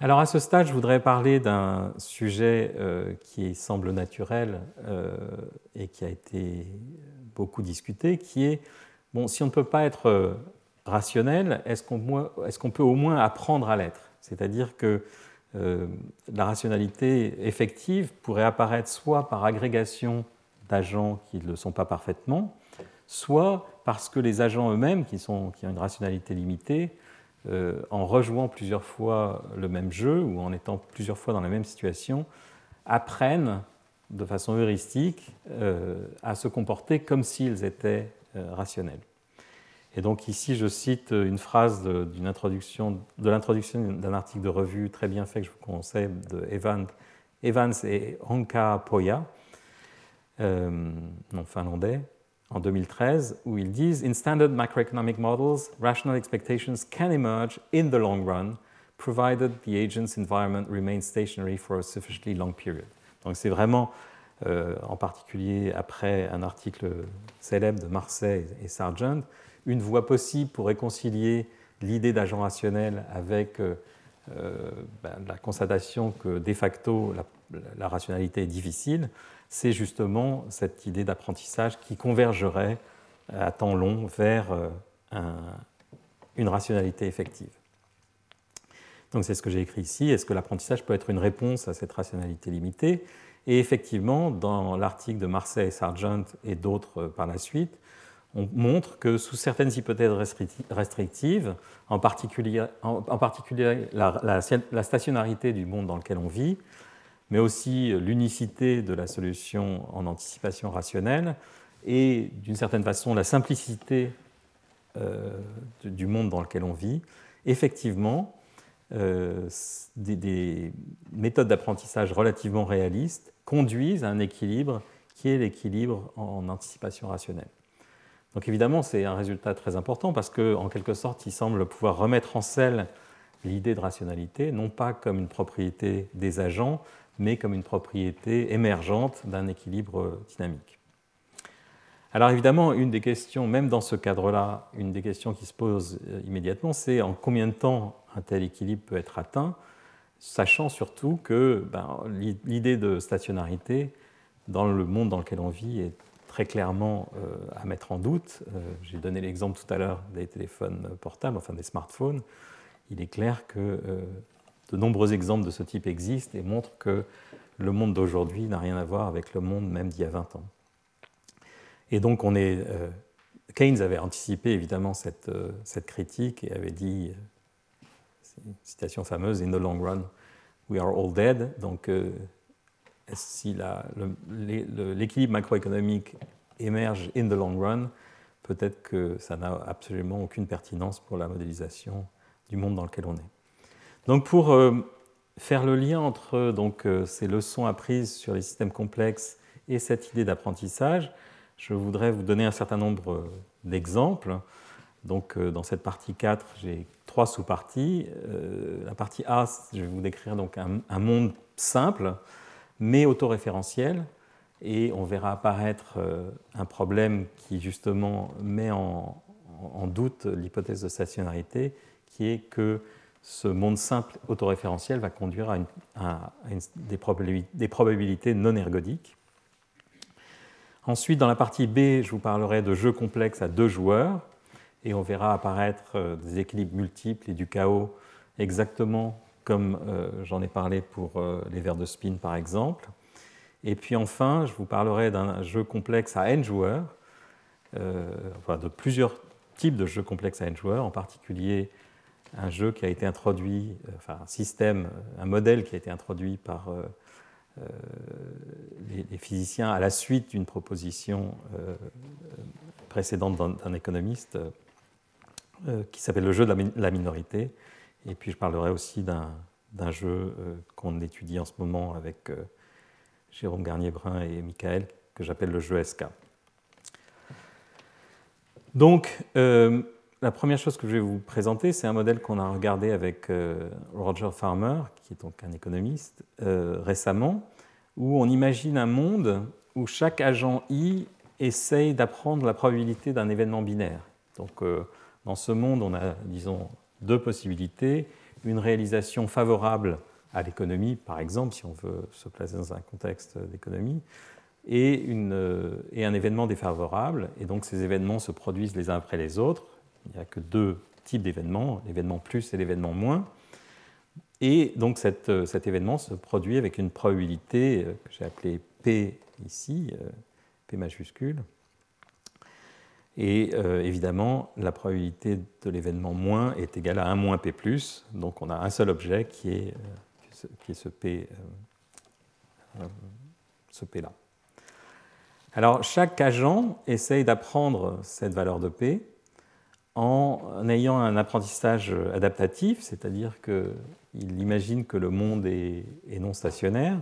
Speaker 2: Alors à ce stade, je voudrais parler d'un sujet euh, qui semble naturel euh, et qui a été beaucoup discuté, qui est, bon, si on ne peut pas être euh, rationnel, est-ce qu'on peut au moins apprendre à l'être? C'est-à-dire que la rationalité effective pourrait apparaître soit par agrégation d'agents qui ne le sont pas parfaitement, soit parce que les agents eux-mêmes, qui, ont une rationalité limitée, euh, en rejouant plusieurs fois le même jeu ou en étant plusieurs fois dans la même situation, apprennent de façon heuristique euh, à se comporter comme s'ils étaient euh, rationnels. Et donc ici, je cite une phrase de, introduction, de l'introduction d'un article de revue très bien fait que je vous conseille de Evans, Evans et Honka Poya, non finlandais, en 2013 où ils disent In standard macroeconomic models, rational expectations can emerge in the long run, provided the agent's environment remains stationary for a sufficiently long period. Donc c'est vraiment, euh, en particulier après un article célèbre de Marseille et Sargent, une voie possible pour réconcilier l'idée d'agent rationnel avec euh, euh, ben, la constatation que de facto la, rationalité est difficile c'est justement cette idée d'apprentissage qui convergerait à temps long vers euh, une rationalité effective. Donc c'est ce que j'ai écrit ici. Est-ce que l'apprentissage peut être une réponse à cette rationalité limitée? Et effectivement, dans l'article de Marseille, Sargent et d'autres euh, par la suite, on montre que sous certaines hypothèses restrictives, en particulier, la, stationnarité du monde dans lequel on vit, mais aussi l'unicité de la solution en anticipation rationnelle et d'une certaine façon la simplicité euh, du monde dans lequel on vit, effectivement, euh, des, méthodes d'apprentissage relativement réalistes conduisent à un équilibre qui est l'équilibre en anticipation rationnelle. Donc évidemment, c'est un résultat très important parce qu'en quelque sorte, il semble pouvoir remettre en selle l'idée de rationalité, non pas comme une propriété des agents, mais comme une propriété émergente d'un équilibre dynamique. Alors évidemment, une des questions, même dans ce cadre-là, une des questions qui se pose euh, immédiatement, c'est en combien de temps un tel équilibre peut être atteint, sachant surtout que ben, l'idée de stationnarité dans le monde dans lequel on vit est très clairement euh, à mettre en doute. Euh, j'ai donné l'exemple tout à l'heure des téléphones portables, enfin des smartphones. Il est clair que de nombreux exemples de ce type existent et montrent que le monde d'aujourd'hui n'a rien à voir avec le monde même d'il y a 20 ans. Et donc, on est, euh, Keynes avait anticipé évidemment cette, euh, critique et avait dit, euh, une citation fameuse, In the long run, we are all dead. Donc, si l'équilibre macroéconomique émerge in the long run, peut-être que ça n'a absolument aucune pertinence pour la modélisation du monde dans lequel on est. Donc pour euh, faire le lien entre donc, euh, ces leçons apprises sur les systèmes complexes et cette idée d'apprentissage, je voudrais vous donner un certain nombre euh, d'exemples. Donc, dans cette partie 4, j'ai trois sous-parties. la partie A, je vais vous décrire donc un, monde simple, mais autoréférentiel. Et on verra apparaître un problème qui, justement, met en, en doute l'hypothèse de stationnarité, qui est que ce monde simple autoréférentiel va conduire à, des, probabilités, non ergodiques. Ensuite, dans la partie B, je vous parlerai de jeux complexes à deux joueurs, et on verra apparaître euh, des équilibres multiples et du chaos exactement comme j'en ai parlé pour les vers de spin par exemple. Et puis enfin, je vous parlerai d'un jeu complexe à n joueurs, enfin de plusieurs types de jeux complexes à n joueurs, en particulier un jeu qui a été introduit, enfin un système, un modèle qui a été introduit par euh, les, physiciens à la suite d'une proposition euh, précédente d'un économiste euh, qui s'appelle le jeu de la, minorité. Et puis je parlerai aussi d'un jeu qu'on étudie en ce moment avec Jérôme Garnier-Brun et Michael, que j'appelle le jeu SK. Donc, la première chose que je vais vous présenter, c'est un modèle qu'on a regardé avec euh, Roger Farmer, qui est donc un économiste, euh, récemment, où on imagine un monde où chaque agent I essaye d'apprendre la probabilité d'un événement binaire. Donc, euh, dans ce monde, on a, disons, deux possibilités. Une réalisation favorable à l'économie, par exemple, si on veut se placer dans un contexte d'économie, et, et un événement défavorable. Et donc, ces événements se produisent les uns après les autres il n'y a que deux types d'événements, l'événement plus et l'événement moins. Et donc euh, cet événement se produit avec une probabilité euh, que j'ai appelée P ici, euh, P majuscule. Et évidemment, la probabilité de l'événement moins est égale à 1 moins P. Donc on a un seul objet qui est, qui est ce P, ce P là. Alors chaque agent essaye d'apprendre cette valeur de P en ayant un apprentissage adaptatif, c'est-à-dire qu'il imagine que le monde est, non stationnaire,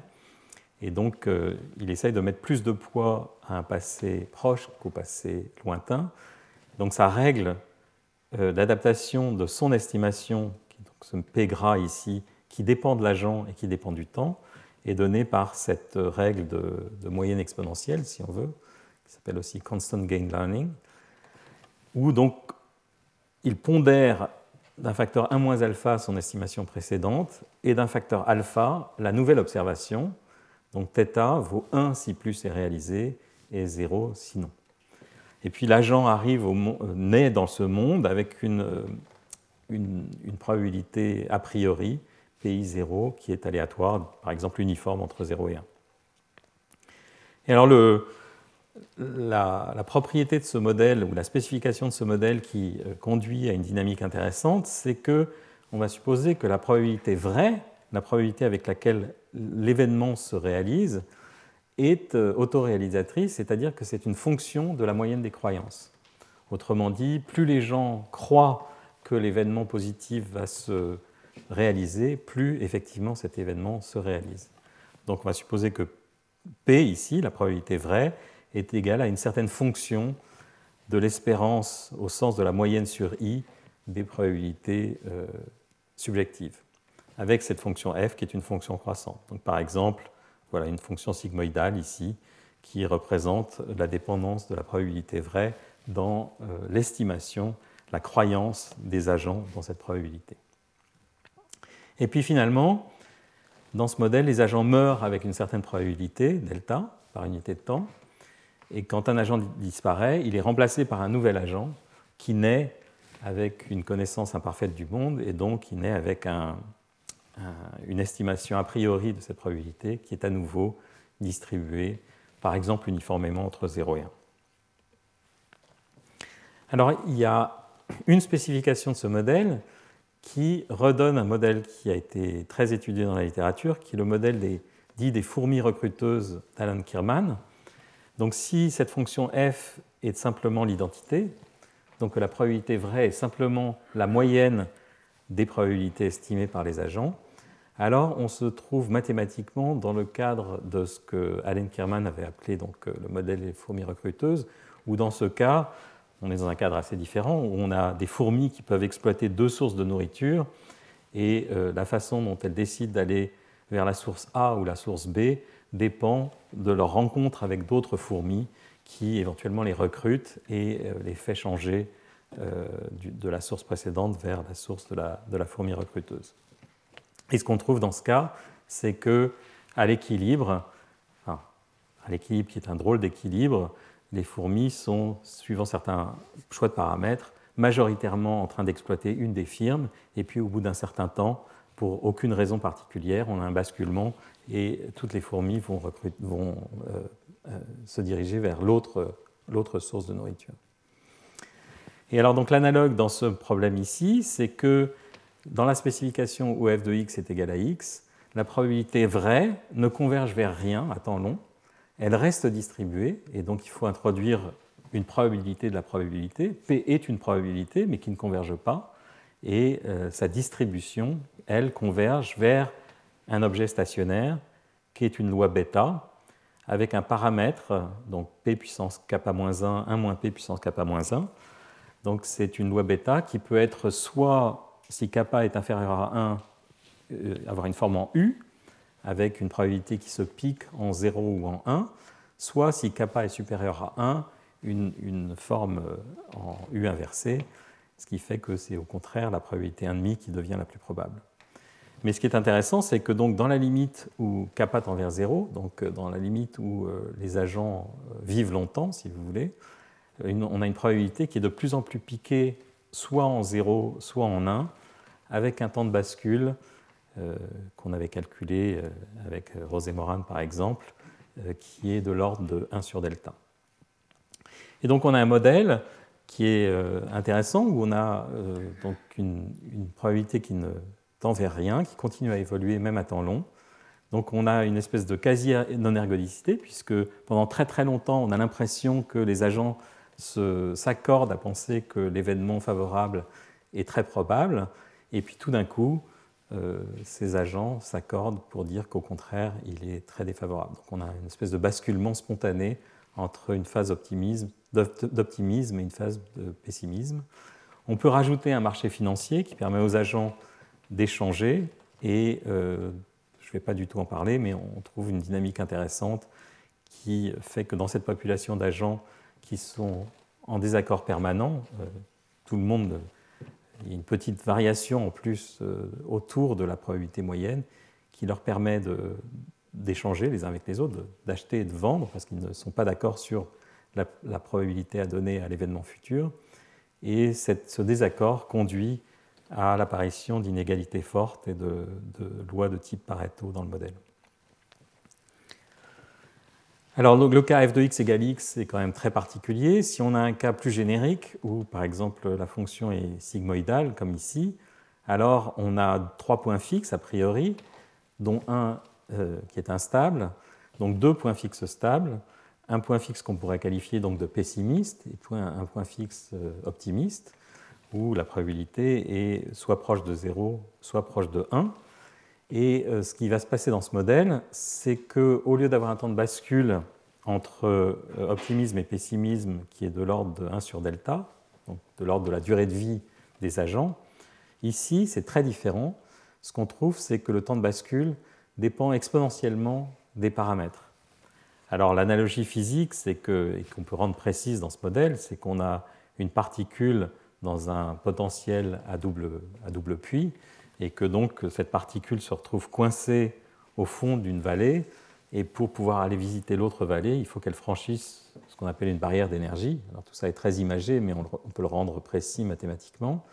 Speaker 2: et donc euh, il essaye de mettre plus de poids à un passé proche qu'au passé lointain. Donc sa règle euh, d'adaptation de son estimation, qui donc ce P gras ici, qui dépend de l'agent et qui dépend du temps, est donnée par cette règle de, moyenne exponentielle, si on veut, qui s'appelle aussi constant gain learning, où donc il pondère d'un facteur 1 moins alpha son estimation précédente et d'un facteur alpha la nouvelle observation. Donc θ vaut 1 si plus est réalisé et 0 sinon. Et puis l'agent arrive au naît dans ce monde avec une, une, probabilité a priori, PI0, qui est aléatoire, par exemple uniforme entre 0 et 1. Et alors le, la, propriété de ce modèle ou la spécification de ce modèle qui euh, conduit à une dynamique intéressante, c'est que on va supposer que la probabilité vraie, la probabilité avec laquelle l'événement se réalise, est euh, autoréalisatrice, c'est-à-dire que c'est une fonction de la moyenne des croyances. Autrement dit, plus les gens croient que l'événement positif va se réaliser, plus effectivement cet événement se réalise. Donc on va supposer que P ici, la probabilité vraie, est égal à une certaine fonction de l'espérance au sens de la moyenne sur i des probabilités euh, subjectives, avec cette fonction f qui est une fonction croissante. Donc, par exemple, voilà une fonction sigmoïdale ici qui représente la dépendance de la probabilité vraie dans euh, l'estimation, la croyance des agents dans cette probabilité. Et puis finalement, dans ce modèle, les agents meurent avec une certaine probabilité, delta, par unité de temps, et quand un agent disparaît, il est remplacé par un nouvel agent qui naît avec une connaissance imparfaite du monde et donc qui naît avec une estimation a priori de cette probabilité qui est à nouveau distribuée, par exemple uniformément entre 0 et 1. Alors il y a une spécification de ce modèle qui redonne un modèle qui a été très étudié dans la littérature, qui est le modèle des, dit des fourmis recruteuses d'Alan Kirman, donc si cette fonction f est simplement l'identité, donc la probabilité vraie est simplement la moyenne des probabilités estimées par les agents, alors on se trouve mathématiquement dans le cadre de ce que Allen Kierman avait appelé donc, euh, le modèle des fourmis recruteuses, où dans ce cas, on est dans un cadre assez différent, où on a des fourmis qui peuvent exploiter deux sources de nourriture, et euh, la façon dont elles décident d'aller vers la source A ou la source B dépend de leur rencontre avec d'autres fourmis qui éventuellement les recrutent et euh, les fait changer de la source précédente vers la source de la, fourmi recruteuse. Et ce qu'on trouve dans ce cas, c'est que à l'équilibre, à l'équilibre qui est un drôle d'équilibre, les fourmis sont, suivant certains choix de paramètres, majoritairement en train d'exploiter une des firmes, et puis au bout d'un certain temps, pour aucune raison particulière, on a un basculement et toutes les fourmis vont, vont euh, euh, se diriger vers l'autre source de nourriture. Et alors donc l'analogue dans ce problème ici, c'est que dans la spécification où f de x est égal à x, la probabilité vraie ne converge vers rien à temps long, elle reste distribuée, et donc il faut introduire une probabilité de la probabilité. P est une probabilité, mais qui ne converge pas, et euh, sa distribution, elle, converge vers un objet stationnaire qui est une loi bêta, avec un paramètre, donc p puissance kappa-1, 1 moins p puissance kappa-1. Donc c'est une loi bêta qui peut être soit, si kappa est inférieur à 1, euh, avoir une forme en U, avec une probabilité qui se pique en 0 ou en 1, soit si kappa est supérieur à 1, une, forme euh, en U inversée, ce qui fait que c'est au contraire la probabilité 1,5 qui devient la plus probable. Mais ce qui est intéressant, c'est que donc dans la limite où kappa tend vers 0, donc euh, dans la limite où les agents vivent longtemps, si vous voulez, on a une probabilité qui est de plus en plus piquée, soit en 0, soit en 1, avec un temps de bascule euh, qu'on avait calculé euh, avec Rosé Moran par exemple, euh, qui est de l'ordre de 1 sur delta. Et donc on a un modèle qui est intéressant où on a donc une, probabilité qui ne tend vers rien, qui continue à évoluer même à temps long. Donc on a une espèce de quasi-non-ergodicité, puisque pendant très très longtemps, on a l'impression que les agents s'accordent à penser que l'événement favorable est très probable, et puis tout d'un coup, euh, ces agents s'accordent pour dire qu'au contraire, il est très défavorable. Donc on a une espèce de basculement spontané entre une phase d'optimisme et une phase de pessimisme. On peut rajouter un marché financier qui permet aux agents d'échanger et euh, je ne vais pas du tout en parler, mais on trouve une dynamique intéressante qui fait que dans cette population d'agents qui sont en désaccord permanent, euh, tout le monde il y a une petite variation en plus euh, autour de la probabilité moyenne qui leur permet d'échanger les uns avec les autres, d'acheter et de vendre, parce qu'ils ne sont pas d'accord sur la, probabilité à donner à l'événement futur. Et ce désaccord conduit à l'apparition d'inégalités fortes et de, de lois de type Pareto dans le modèle. Alors le cas f de x égale x est quand même très particulier. Si on a un cas plus générique, où par exemple la fonction est sigmoïdale, comme ici, alors on a trois points fixes a priori, dont un euh, qui est instable, donc deux points fixes stables, un point fixe qu'on pourrait qualifier donc de pessimiste et un point fixe euh, optimiste, où la probabilité est soit proche de 0, soit proche de 1. Et euh, ce qui va se passer dans ce modèle, c'est qu'au lieu d'avoir un temps de bascule entre euh, optimisme et pessimisme qui est de l'ordre de 1 sur delta, donc de l'ordre de la durée de vie des agents, ici c'est très différent. Ce qu'on trouve, c'est que le temps de bascule dépend exponentiellement des paramètres. Alors l'analogie physique, c'est que, et qu'on peut rendre précise dans ce modèle, c'est qu'on a une particule dans un potentiel à double, à double puits, et que donc cette particule se retrouve coincée au fond d'une vallée. Et pour pouvoir aller visiter l'autre vallée, il faut qu'elle franchisse ce qu'on appelle une barrière d'énergie. Alors tout ça est très imagé, mais on, peut le rendre précis mathématiquement.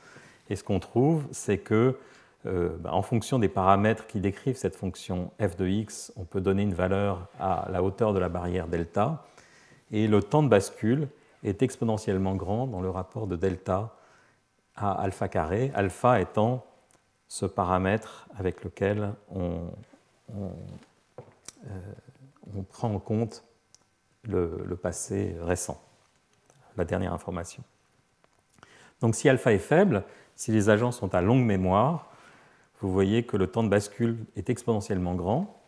Speaker 2: Et ce qu'on trouve, c'est que euh, bah, en fonction des paramètres qui décrivent cette fonction f de x, on peut donner une valeur à la hauteur de la barrière delta. Et le temps de bascule est exponentiellement grand dans le rapport de delta à alpha carré, alpha étant ce paramètre avec lequel on, euh, on, prend en compte le, passé récent, la dernière information. Donc si alpha est faible, si les agents sont à longue mémoire, vous voyez que le temps de bascule est exponentiellement grand.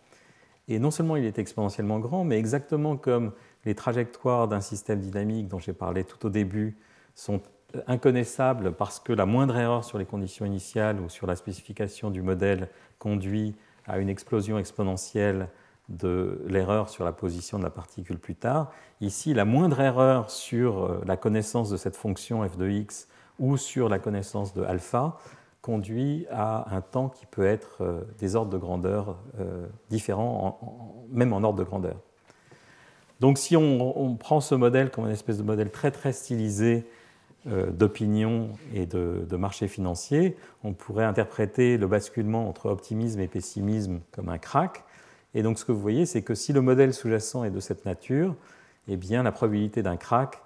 Speaker 2: Et non seulement il est exponentiellement grand, mais exactement comme les trajectoires d'un système dynamique dont j'ai parlé tout au début sont inconnaissable parce que la moindre erreur sur les conditions initiales ou sur la spécification du modèle conduit à une explosion exponentielle de l'erreur sur la position de la particule plus tard. Ici, la moindre erreur sur euh, la connaissance de cette fonction f de x ou sur la connaissance de alpha conduit à un temps qui peut être euh, des ordres de grandeur euh, différents, même en ordre de grandeur. Donc si on, on, prend ce modèle comme une espèce de modèle très très stylisé d'opinion et de, marché financier, on pourrait interpréter le basculement entre optimisme et pessimisme comme un crack. Et donc ce que vous voyez, c'est que si le modèle sous-jacent est de cette nature, eh bien la probabilité d'un crack,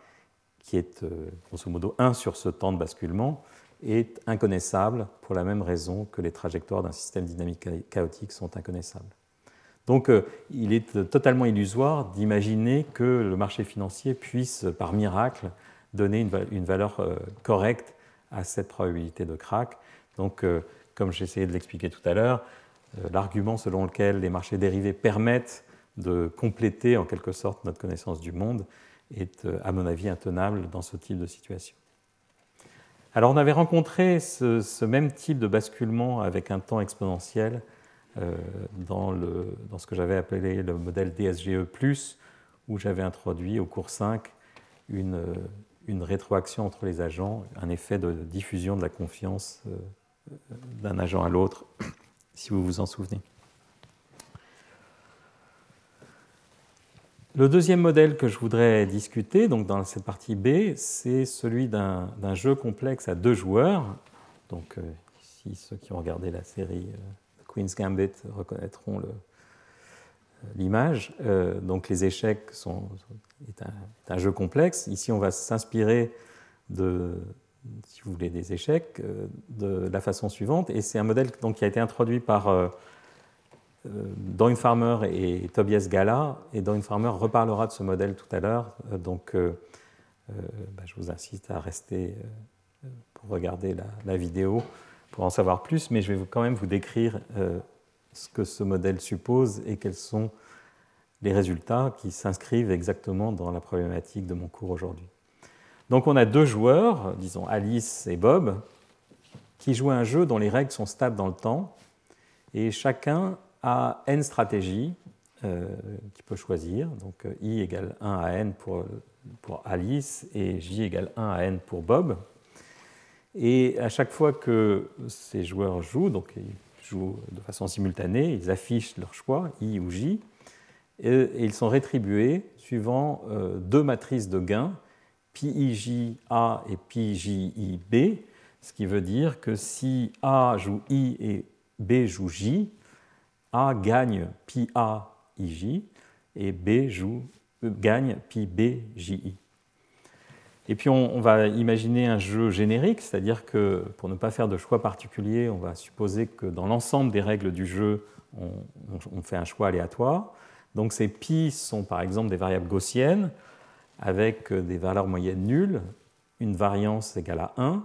Speaker 2: qui est grosso modo 1 sur ce temps de basculement, est inconnaissable pour la même raison que les trajectoires d'un système dynamique chaotique sont inconnaissables. Donc euh, il est totalement illusoire d'imaginer que le marché financier puisse, par miracle, donner une, valeur euh, correcte à cette probabilité de crack. Donc, euh, comme j'essayais de l'expliquer tout à l'heure, l'argument selon lequel les marchés dérivés permettent de compléter en quelque sorte notre connaissance du monde est, à mon avis, intenable dans ce type de situation. Alors on avait rencontré ce, même type de basculement avec un temps exponentiel euh, dans, ce que j'avais appelé le modèle DSGE, où j'avais introduit au cours 5 une, rétroaction entre les agents, un effet de diffusion de la confiance euh, d'un agent à l'autre, si vous vous en souvenez. Le deuxième modèle que je voudrais discuter, donc dans cette partie B, c'est celui d'un jeu complexe à deux joueurs. Donc, euh, ici, ceux qui ont regardé la série euh, Queen's Gambit reconnaîtront l'image. Euh, donc, les échecs sont, un, jeu complexe. Ici, on va s'inspirer de, si vous voulez, des échecs de la façon suivante. Et c'est un modèle donc, qui a été introduit par euh, Farmer et Tobias Gala, et Dawn Farmer reparlera de ce modèle tout à l'heure, euh, donc euh, bah, je vous incite à rester pour regarder la, vidéo pour en savoir plus, mais je vais quand même vous décrire ce que ce modèle suppose et quels sont les résultats qui s'inscrivent exactement dans la problématique de mon cours aujourd'hui. Donc on a deux joueurs, disons Alice et Bob, qui jouent un jeu dont les règles sont stables dans le temps, et chacun a n stratégies euh, qu'il peut choisir. Donc i égale 1 à n pour, Alice et j égale 1 à n pour Bob. Et à chaque fois que ces joueurs jouent, donc jouent de façon simultanée, ils affichent leur choix, i ou j, et, ils sont rétribués suivant euh, deux matrices de gains, PIJ-A et PIJ-B, ce qui veut dire que si A joue I et B joue J, a gagne pi A IJ et B joue, euh, gagne pi B JI. Et puis on, va imaginer un jeu générique, c'est-à-dire que pour ne pas faire de choix particulier, on va supposer que dans l'ensemble des règles du jeu, on, fait un choix aléatoire. Donc ces pi sont par exemple des variables gaussiennes avec des valeurs moyennes nulles, une variance égale à 1.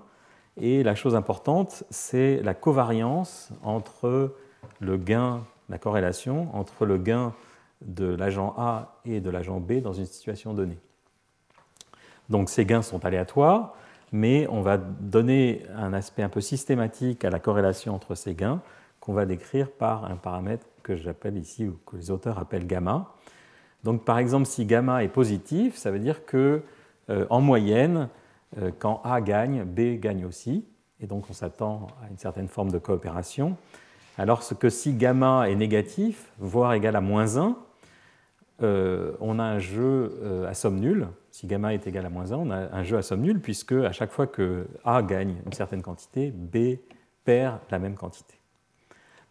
Speaker 2: Et la chose importante, c'est la covariance entre le gain la corrélation entre le gain de l'agent A et de l'agent B dans une situation donnée. Donc ces gains sont aléatoires, mais on va donner un aspect un peu systématique à la corrélation entre ces gains qu'on va décrire par un paramètre que j'appelle ici, ou que les auteurs appellent gamma. Donc par exemple, si gamma est positif, ça veut dire que euh, en moyenne, euh, quand A gagne, B gagne aussi, et donc on s'attend à une certaine forme de coopération. Alors que si gamma est négatif, voire égal à moins 1, euh, on a un jeu à somme nulle. Si gamma est égal à moins 1, on a un jeu à somme nulle, puisque à chaque fois que A gagne une certaine quantité, B perd la même quantité.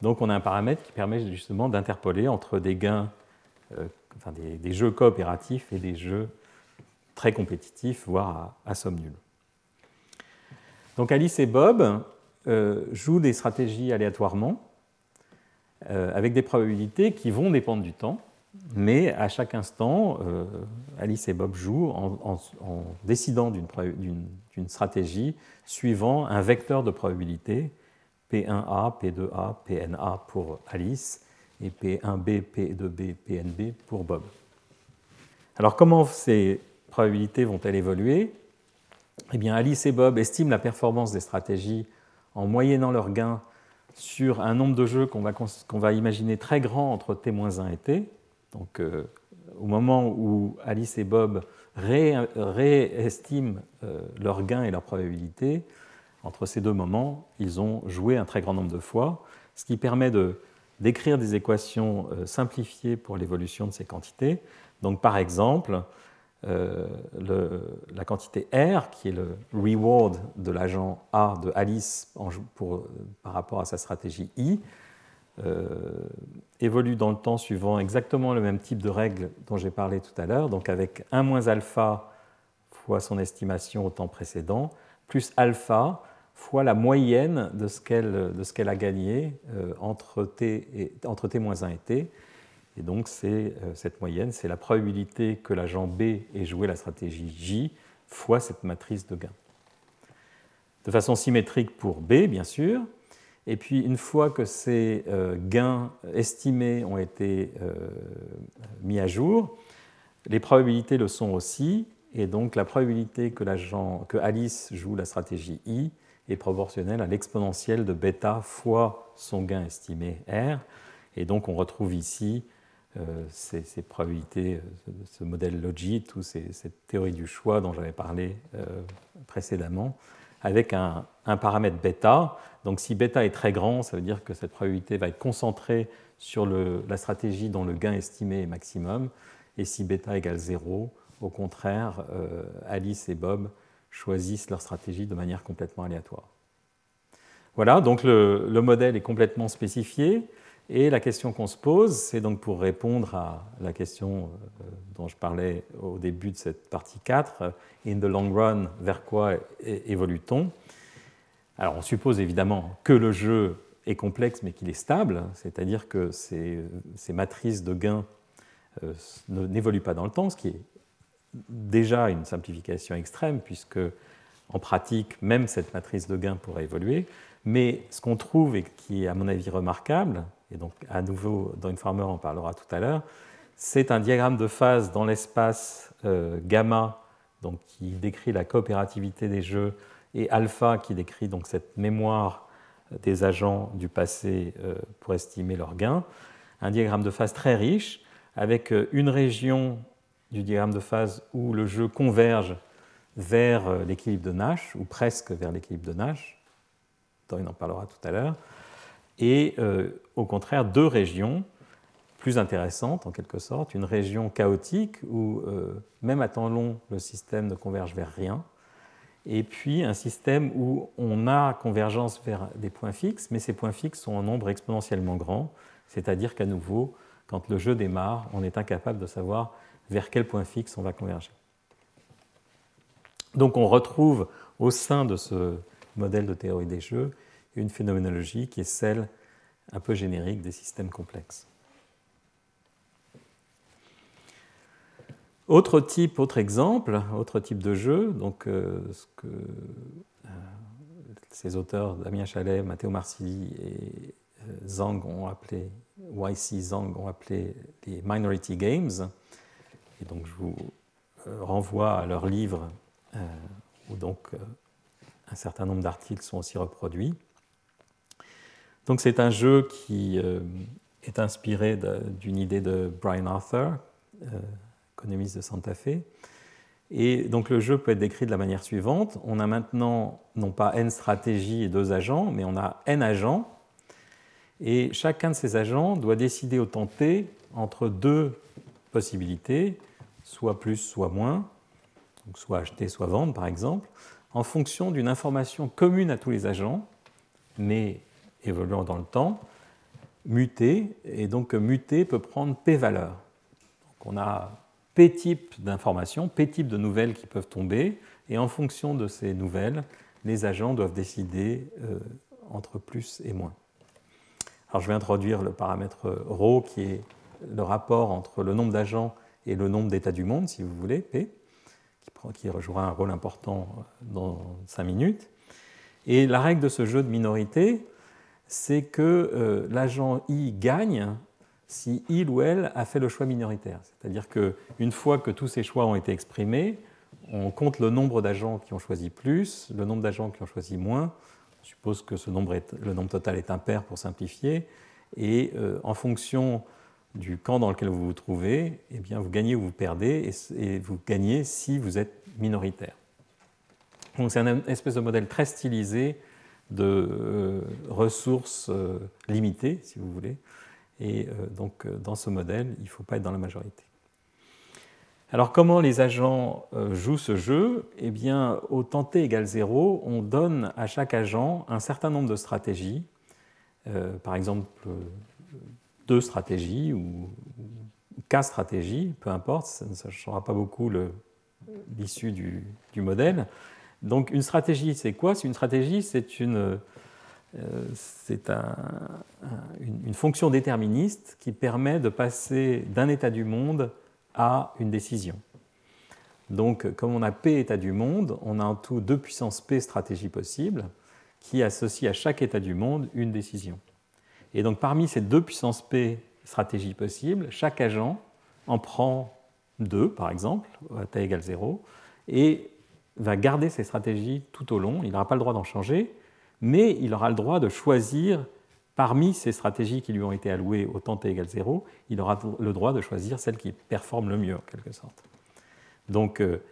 Speaker 2: Donc on a un paramètre qui permet justement d'interpoler entre des gains, euh, des, jeux coopératifs et des jeux très compétitifs, voire à, somme nulle. Donc Alice et Bob jouent des stratégies aléatoirement euh, avec des probabilités qui vont dépendre du temps, mais à chaque instant, euh, Alice et Bob jouent en, décidant d'une stratégie suivant un vecteur de probabilité, P1A, P2A, PNA pour Alice et P1B, P2B, PNB pour Bob. Alors comment ces probabilités vont-elles évoluer? Eh bien, Alice et Bob estiment la performance des stratégies en moyennant leurs gains sur un nombre de jeux qu'on va, va, imaginer très grand entre T-1 et T. Donc, euh, au moment où Alice et Bob réestiment euh, leurs gains et leurs probabilités, entre ces deux moments, ils ont joué un très grand nombre de fois, ce qui permet d'écrire des équations euh, simplifiées pour l'évolution de ces quantités. Donc, par exemple, euh, la quantité R, qui est le reward de l'agent A de Alice par rapport à sa stratégie I, évolue dans le temps suivant exactement le même type de règle dont j'ai parlé tout à l'heure, donc avec 1 moins alpha fois son estimation au temps précédent, plus alpha fois la moyenne de ce qu'elle a gagné euh, entre, t et, entre t moins 1 et t. Et donc, c'est euh, cette moyenne, c'est la probabilité que l'agent B ait joué la stratégie J fois cette matrice de gain. De façon symétrique pour B, bien sûr. Et puis, une fois que ces euh, gains estimés ont été euh, mis à jour, les probabilités le sont aussi. Et donc, la probabilité que, Alice joue la stratégie I est proportionnelle à l'exponentielle de bêta fois son gain estimé R. Et donc, on retrouve ici euh, ces, probabilités, ce modèle logit ou cette théorie du choix dont j'avais parlé précédemment, avec un, paramètre bêta. Donc si bêta est très grand, ça veut dire que cette probabilité va être concentrée sur la stratégie dont le gain estimé est maximum. Et si bêta égale 0, au contraire, Alice et Bob choisissent leur stratégie de manière complètement aléatoire. Voilà, donc le modèle est complètement spécifié. Et la question qu'on se pose, c'est donc pour répondre à la question euh, dont je parlais au début de cette partie 4, euh, in the long run, vers quoi évolue-t-on? Alors on suppose évidemment que le jeu est complexe mais qu'il est stable, c'est-à-dire que ces, matrices de gains euh, n'évoluent pas dans le temps, ce qui est déjà une simplification extrême puisque en pratique, même cette matrice de gains pourrait évoluer. Mais ce qu'on trouve et qui est à mon avis remarquable, et donc à nouveau dans Informer on parlera tout à l'heure, c'est un diagramme de phase dans l'espace euh, gamma donc, qui décrit la coopérativité des jeux et alpha qui décrit donc cette mémoire des agents du passé euh, pour estimer leurs gains. Un diagramme de phase très riche avec euh, une région du diagramme de phase où le jeu converge vers l'équilibre de Nash ou presque vers l'équilibre de Nash. On en parlera tout à l'heure et euh, au contraire deux régions plus intéressantes en quelque sorte, une région chaotique où euh, même à temps long le système ne converge vers rien, et puis un système où on a convergence vers des points fixes, mais ces points fixes sont en nombre exponentiellement grand, c'est-à-dire qu'à nouveau, quand le jeu démarre, on est incapable de savoir vers quel point fixe on va converger. Donc on retrouve au sein de ce modèle de théorie des jeux une phénoménologie qui est celle un peu générique des systèmes complexes. Autre type, autre exemple, autre type de jeu, donc euh, ce que euh, ces auteurs, Damien Chalet, Matteo Marsili et euh, Zhang ont appelé, YC Zhang ont appelé les minority games. Et donc je vous renvoie à leur livre où donc un certain nombre d'articles sont aussi reproduits. Donc c'est un jeu qui euh, est inspiré d'une idée de Brian Arthur, euh, économiste de Santa Fe. Et donc le jeu peut être décrit de la manière suivante. On a maintenant non pas n stratégies et deux agents, mais on a n agents. Et chacun de ces agents doit décider au temps t entre deux possibilités, soit plus, soit moins, donc soit acheter, soit vendre par exemple, en fonction d'une information commune à tous les agents, mais évoluant dans le temps, muter, et donc muter peut prendre P valeur. Donc on a P type d'informations, P type de nouvelles qui peuvent tomber, et en fonction de ces nouvelles, les agents doivent décider euh, entre plus et moins. Alors je vais introduire le paramètre ρ qui est le rapport entre le nombre d'agents et le nombre d'états du monde, si vous voulez, P, qui, jouera un rôle important dans 5 minutes. Et la règle de ce jeu de minorité, c'est que euh, l'agent I gagne si il ou elle a fait le choix minoritaire. C'est-à-dire qu'une fois que tous ces choix ont été exprimés, on compte le nombre d'agents qui ont choisi plus, le nombre d'agents qui ont choisi moins. On suppose que ce nombre le nombre total est impair pour simplifier. Et euh, en fonction du camp dans lequel vous vous trouvez, eh bien, vous gagnez ou vous perdez, et, vous gagnez si vous êtes minoritaire. Donc c'est un espèce de modèle très stylisé de euh, ressources euh, limitées, si vous voulez. Et euh, donc, dans ce modèle, il ne faut pas être dans la majorité. Alors comment les agents euh, jouent ce jeu? Eh bien, au temps t égale 0, on donne à chaque agent un certain nombre de stratégies, euh, par exemple deux stratégies ou, quatre stratégies, peu importe, ça ne changera pas beaucoup l'issue du, du, modèle. Donc une stratégie, c'est quoi? Une stratégie, c'est une, euh, c'est une, fonction déterministe qui permet de passer d'un état du monde à une décision. Donc, comme on a P état du monde, on a en tout deux puissances P stratégies possibles qui associent à chaque état du monde une décision. Et donc, parmi ces deux puissances P stratégies possibles, chaque agent en prend deux, par exemple, à t égale 0, et va garder ces stratégies tout au long. Il n'aura pas le droit d'en changer, mais il aura le droit de choisir parmi ces stratégies qui lui ont été allouées au temps t égale 0, il aura le droit de choisir celle qui performe le mieux, en quelque sorte. Donc, euh,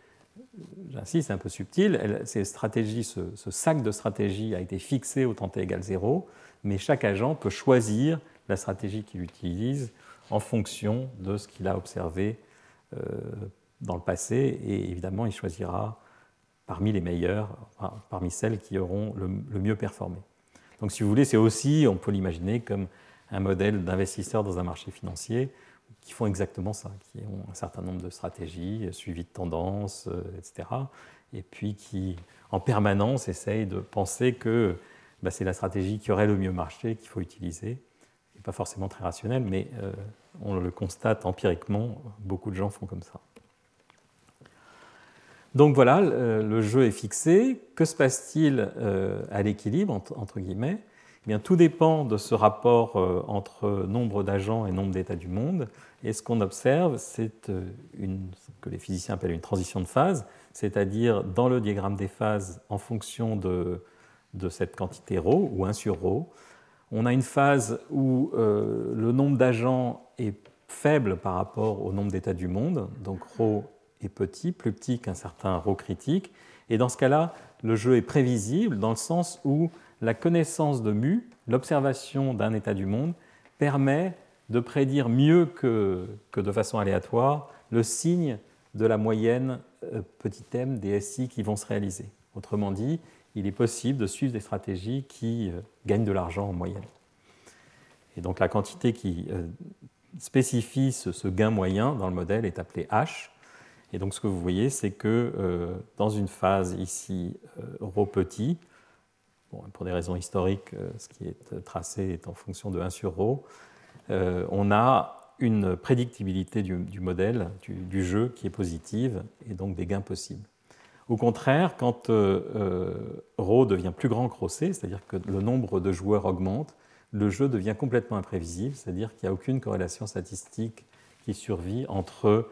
Speaker 2: j'insiste, c'est un peu subtil, ces stratégies, ce, sac de stratégies a été fixé au temps t égale 0, mais chaque agent peut choisir la stratégie qu'il utilise en fonction de ce qu'il a observé euh, dans le passé, et évidemment, il choisira parmi les meilleures, parmi celles qui auront le, mieux performé. Donc si vous voulez, c'est aussi, on peut l'imaginer comme un modèle d'investisseurs dans un marché financier qui font exactement ça, qui ont un certain nombre de stratégies, suivi de tendances, euh, etc. Et puis qui, en permanence, essayent de penser que bah, c'est la stratégie qui aurait le mieux marché qu'il faut utiliser. n'est pas forcément très rationnel, mais euh, on le constate empiriquement, beaucoup de gens font comme ça. Donc voilà, le jeu est fixé. Que se passe-t-il euh, à l'équilibre, entre guillemets eh bien, Tout dépend de ce rapport euh, entre nombre d'agents et nombre d'états du monde. Et ce qu'on observe, c'est euh, ce que les physiciens appellent une transition de phase, c'est-à-dire dans le diagramme des phases, en fonction de, de cette quantité ρ ou 1 sur ρ, on a une phase où le nombre d'agents est faible par rapport au nombre d'états du monde, donc ρ est petit, plus petit qu'un certain rho critique. Et dans ce cas-là, le jeu est prévisible dans le sens où la connaissance de mu, l'observation d'un état du monde, permet de prédire mieux que, de façon aléatoire le signe de la moyenne euh, petit m des SI qui vont se réaliser. Autrement dit, il est possible de suivre des stratégies qui euh, gagnent de l'argent en moyenne. Et donc la quantité qui euh, spécifie ce, gain moyen dans le modèle est appelée H, et donc ce que vous voyez, c'est que euh, dans une phase ici euh, ρ petit, pour des raisons historiques, euh, ce qui est tracé est en fonction de 1 sur ρ, on a une prédictibilité du, modèle, du, jeu qui est positive, et donc des gains possibles. Au contraire, quand ρ devient plus grand que ρc, c'est-à-dire que le nombre de joueurs augmente, le jeu devient complètement imprévisible, c'est-à-dire qu'il n'y a aucune corrélation statistique qui survit entre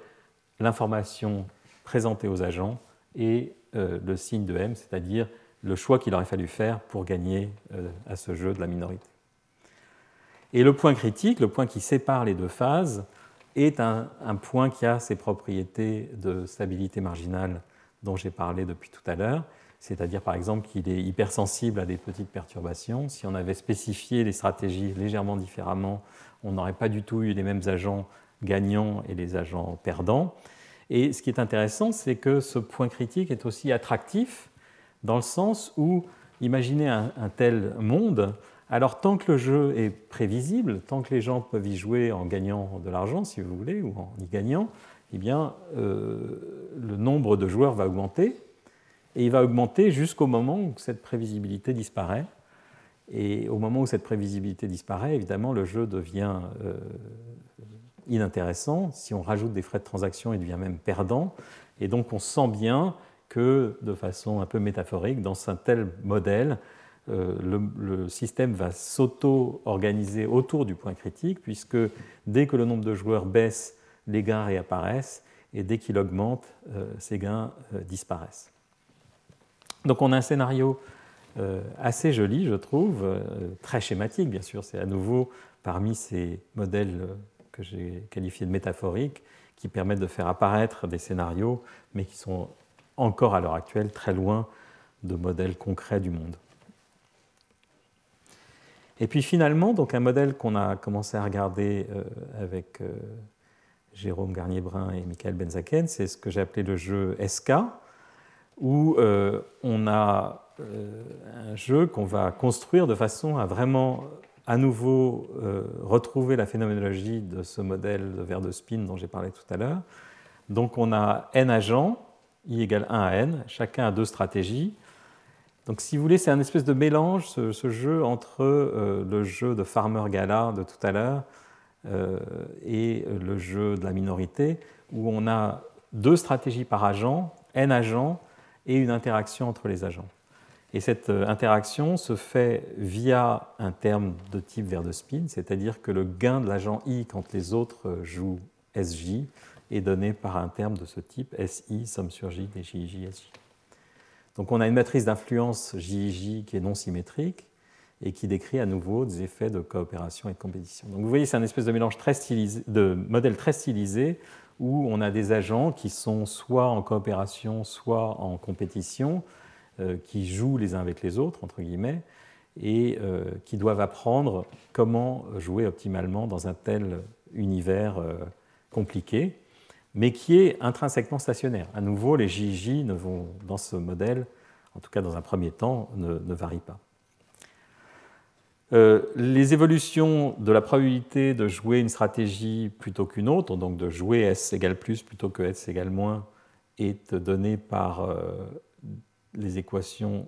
Speaker 2: l'information présentée aux agents et euh, le signe de M, c'est-à-dire le choix qu'il aurait fallu faire pour gagner euh, à ce jeu de la minorité. Et le point critique, le point qui sépare les deux phases, est un, point qui a ses propriétés de stabilité marginale dont j'ai parlé depuis tout à l'heure, c'est-à-dire par exemple qu'il est hypersensible à des petites perturbations. Si on avait spécifié les stratégies légèrement différemment, on n'aurait pas du tout eu les mêmes agents gagnants et les agents perdants. Et ce qui est intéressant, c'est que ce point critique est aussi attractif dans le sens où, imaginez un, tel monde, alors tant que le jeu est prévisible, tant que les gens peuvent y jouer en gagnant de l'argent, si vous voulez, ou en y gagnant, eh bien, euh, le nombre de joueurs va augmenter, et il va augmenter jusqu'au moment où cette prévisibilité disparaît. Et au moment où cette prévisibilité disparaît, évidemment, le jeu devient euh, inintéressant. Si on rajoute des frais de transaction, il devient même perdant. Et donc on sent bien que, de façon un peu métaphorique, dans un tel modèle, euh, le, système va s'auto-organiser autour du point critique, puisque dès que le nombre de joueurs baisse, les gains réapparaissent, et dès qu'il augmente, euh, ces gains euh, disparaissent. Donc on a un scénario assez joli, je trouve, très schématique, bien sûr, c'est à nouveau parmi ces modèles que j'ai qualifié de métaphoriques, qui permettent de faire apparaître des scénarios, mais qui sont encore à l'heure actuelle très loin de modèles concrets du monde. Et puis finalement, donc un modèle qu'on a commencé à regarder euh, avec euh, Jérôme Garnier-Brun et Michael Benzaken, c'est ce que j'ai appelé le jeu SK, où on a un jeu qu'on va construire de façon à vraiment à nouveau retrouver la phénoménologie de ce modèle de verre de spin dont j'ai parlé tout à l'heure. Donc on a n agents, i égale 1 à n, chacun a deux stratégies. Donc si vous voulez, c'est un espèce de mélange, ce, jeu, entre euh, le jeu de Farmer Gala de tout à l'heure euh, et le jeu de la minorité, où on a deux stratégies par agent, n agents, et une interaction entre les agents. Et cette euh, interaction se fait via un terme de type vers de spin, c'est-à-dire que le gain de l'agent i quand les autres jouent SJ est donné par un terme de ce type, SI, somme sur J des JJ, SJ. Donc on a une matrice d'influence JJ qui est non symétrique et qui décrit à nouveau des effets de coopération et de compétition. Donc vous voyez, c'est un espèce de mélange très stylisé, de modèle très stylisé où on a des agents qui sont soit en coopération, soit en compétition, euh, qui jouent les uns avec les autres, entre guillemets, et euh, qui doivent apprendre comment jouer optimalement dans un tel univers euh, compliqué mais qui est intrinsèquement stationnaire. À nouveau, les JJ ne vont, dans ce modèle, en tout cas dans un premier temps, ne, varient pas. Euh, les évolutions de la probabilité de jouer une stratégie plutôt qu'une autre, donc de jouer S égale plus plutôt que S égale moins, est donnée par euh, les équations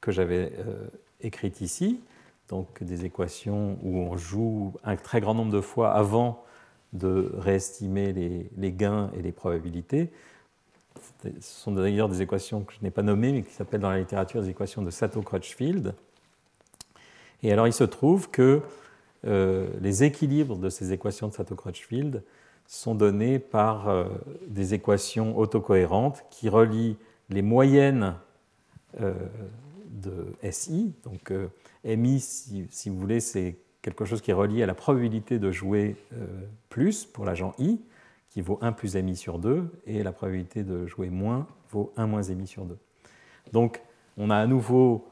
Speaker 2: que j'avais euh, écrites ici, donc des équations où on joue un très grand nombre de fois avant de réestimer les, gains et les probabilités. Ce sont d'ailleurs des équations que je n'ai pas nommées, mais qui s'appellent dans la littérature des équations de Sato-Crutchfield. Et alors il se trouve que euh, les équilibres de ces équations de Sato-Crutchfield sont donnés par euh, des équations autocohérentes qui relient les moyennes euh, de SI. Donc MI, si vous voulez, c'est quelque chose qui est relié à la probabilité de jouer euh, plus pour l'agent I, qui vaut 1 plus MI sur 2, et la probabilité de jouer moins vaut 1 moins MI sur 2. Donc on a à nouveau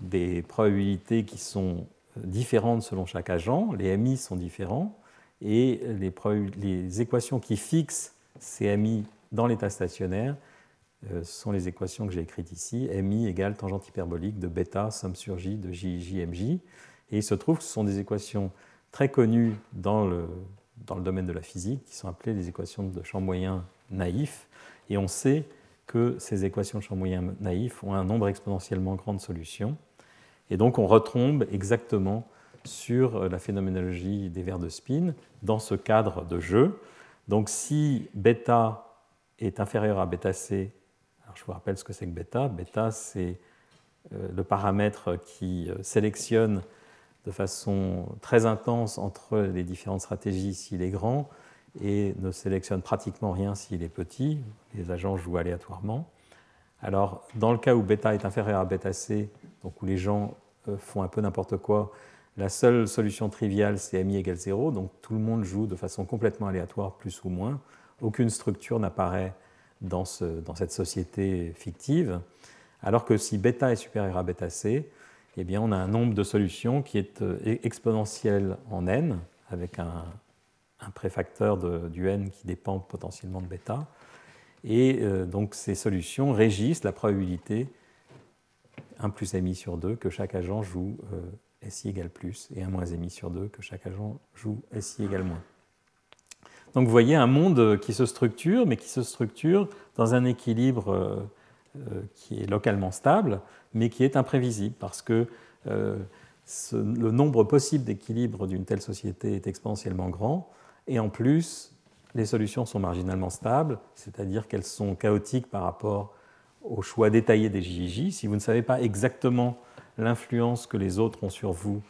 Speaker 2: des probabilités qui sont différentes selon chaque agent, les MI sont différents, et les, les équations qui fixent ces MI dans l'état stationnaire euh, sont les équations que j'ai écrites ici, MI égale tangente hyperbolique de bêta somme sur J de JJ et il se trouve que ce sont des équations très connues dans le, dans le domaine de la physique, qui sont appelées les équations de champ moyen naïf. Et on sait que ces équations de champ moyen naïf ont un nombre exponentiellement grand de solutions. Et donc on retombe exactement sur la phénoménologie des verres de spin dans ce cadre de jeu. Donc si bêta est inférieur à bêta c, je vous rappelle ce que c'est que bêta. Bêta, c'est euh, le paramètre qui euh, sélectionne de façon très intense entre les différentes stratégies s'il est grand et ne sélectionne pratiquement rien s'il est petit. Les agents jouent aléatoirement. Alors, dans le cas où bêta est inférieur à bêta C, donc où les gens euh, font un peu n'importe quoi, la seule solution triviale, c'est mi égale 0, donc tout le monde joue de façon complètement aléatoire, plus ou moins. Aucune structure n'apparaît dans, cette société fictive. Alors que si bêta est supérieur à bêta C, eh bien, on a un nombre de solutions qui est euh, exponentiel en n, avec un, préfacteur du n qui dépend potentiellement de bêta. Et euh, donc ces solutions régissent la probabilité 1 plus mi sur 2 que chaque agent joue euh, si égale plus et 1 moins mi sur 2 que chaque agent joue si égale moins. Donc vous voyez un monde qui se structure, mais qui se structure dans un équilibre qui est localement stable, mais qui est imprévisible parce que euh, le nombre possible d'équilibres d'une telle société est exponentiellement grand, et en plus, les solutions sont marginalement stables, c'est-à-dire qu'elles sont chaotiques par rapport au choix détaillé des JJ. Si vous ne savez pas exactement l'influence que les autres ont sur vous,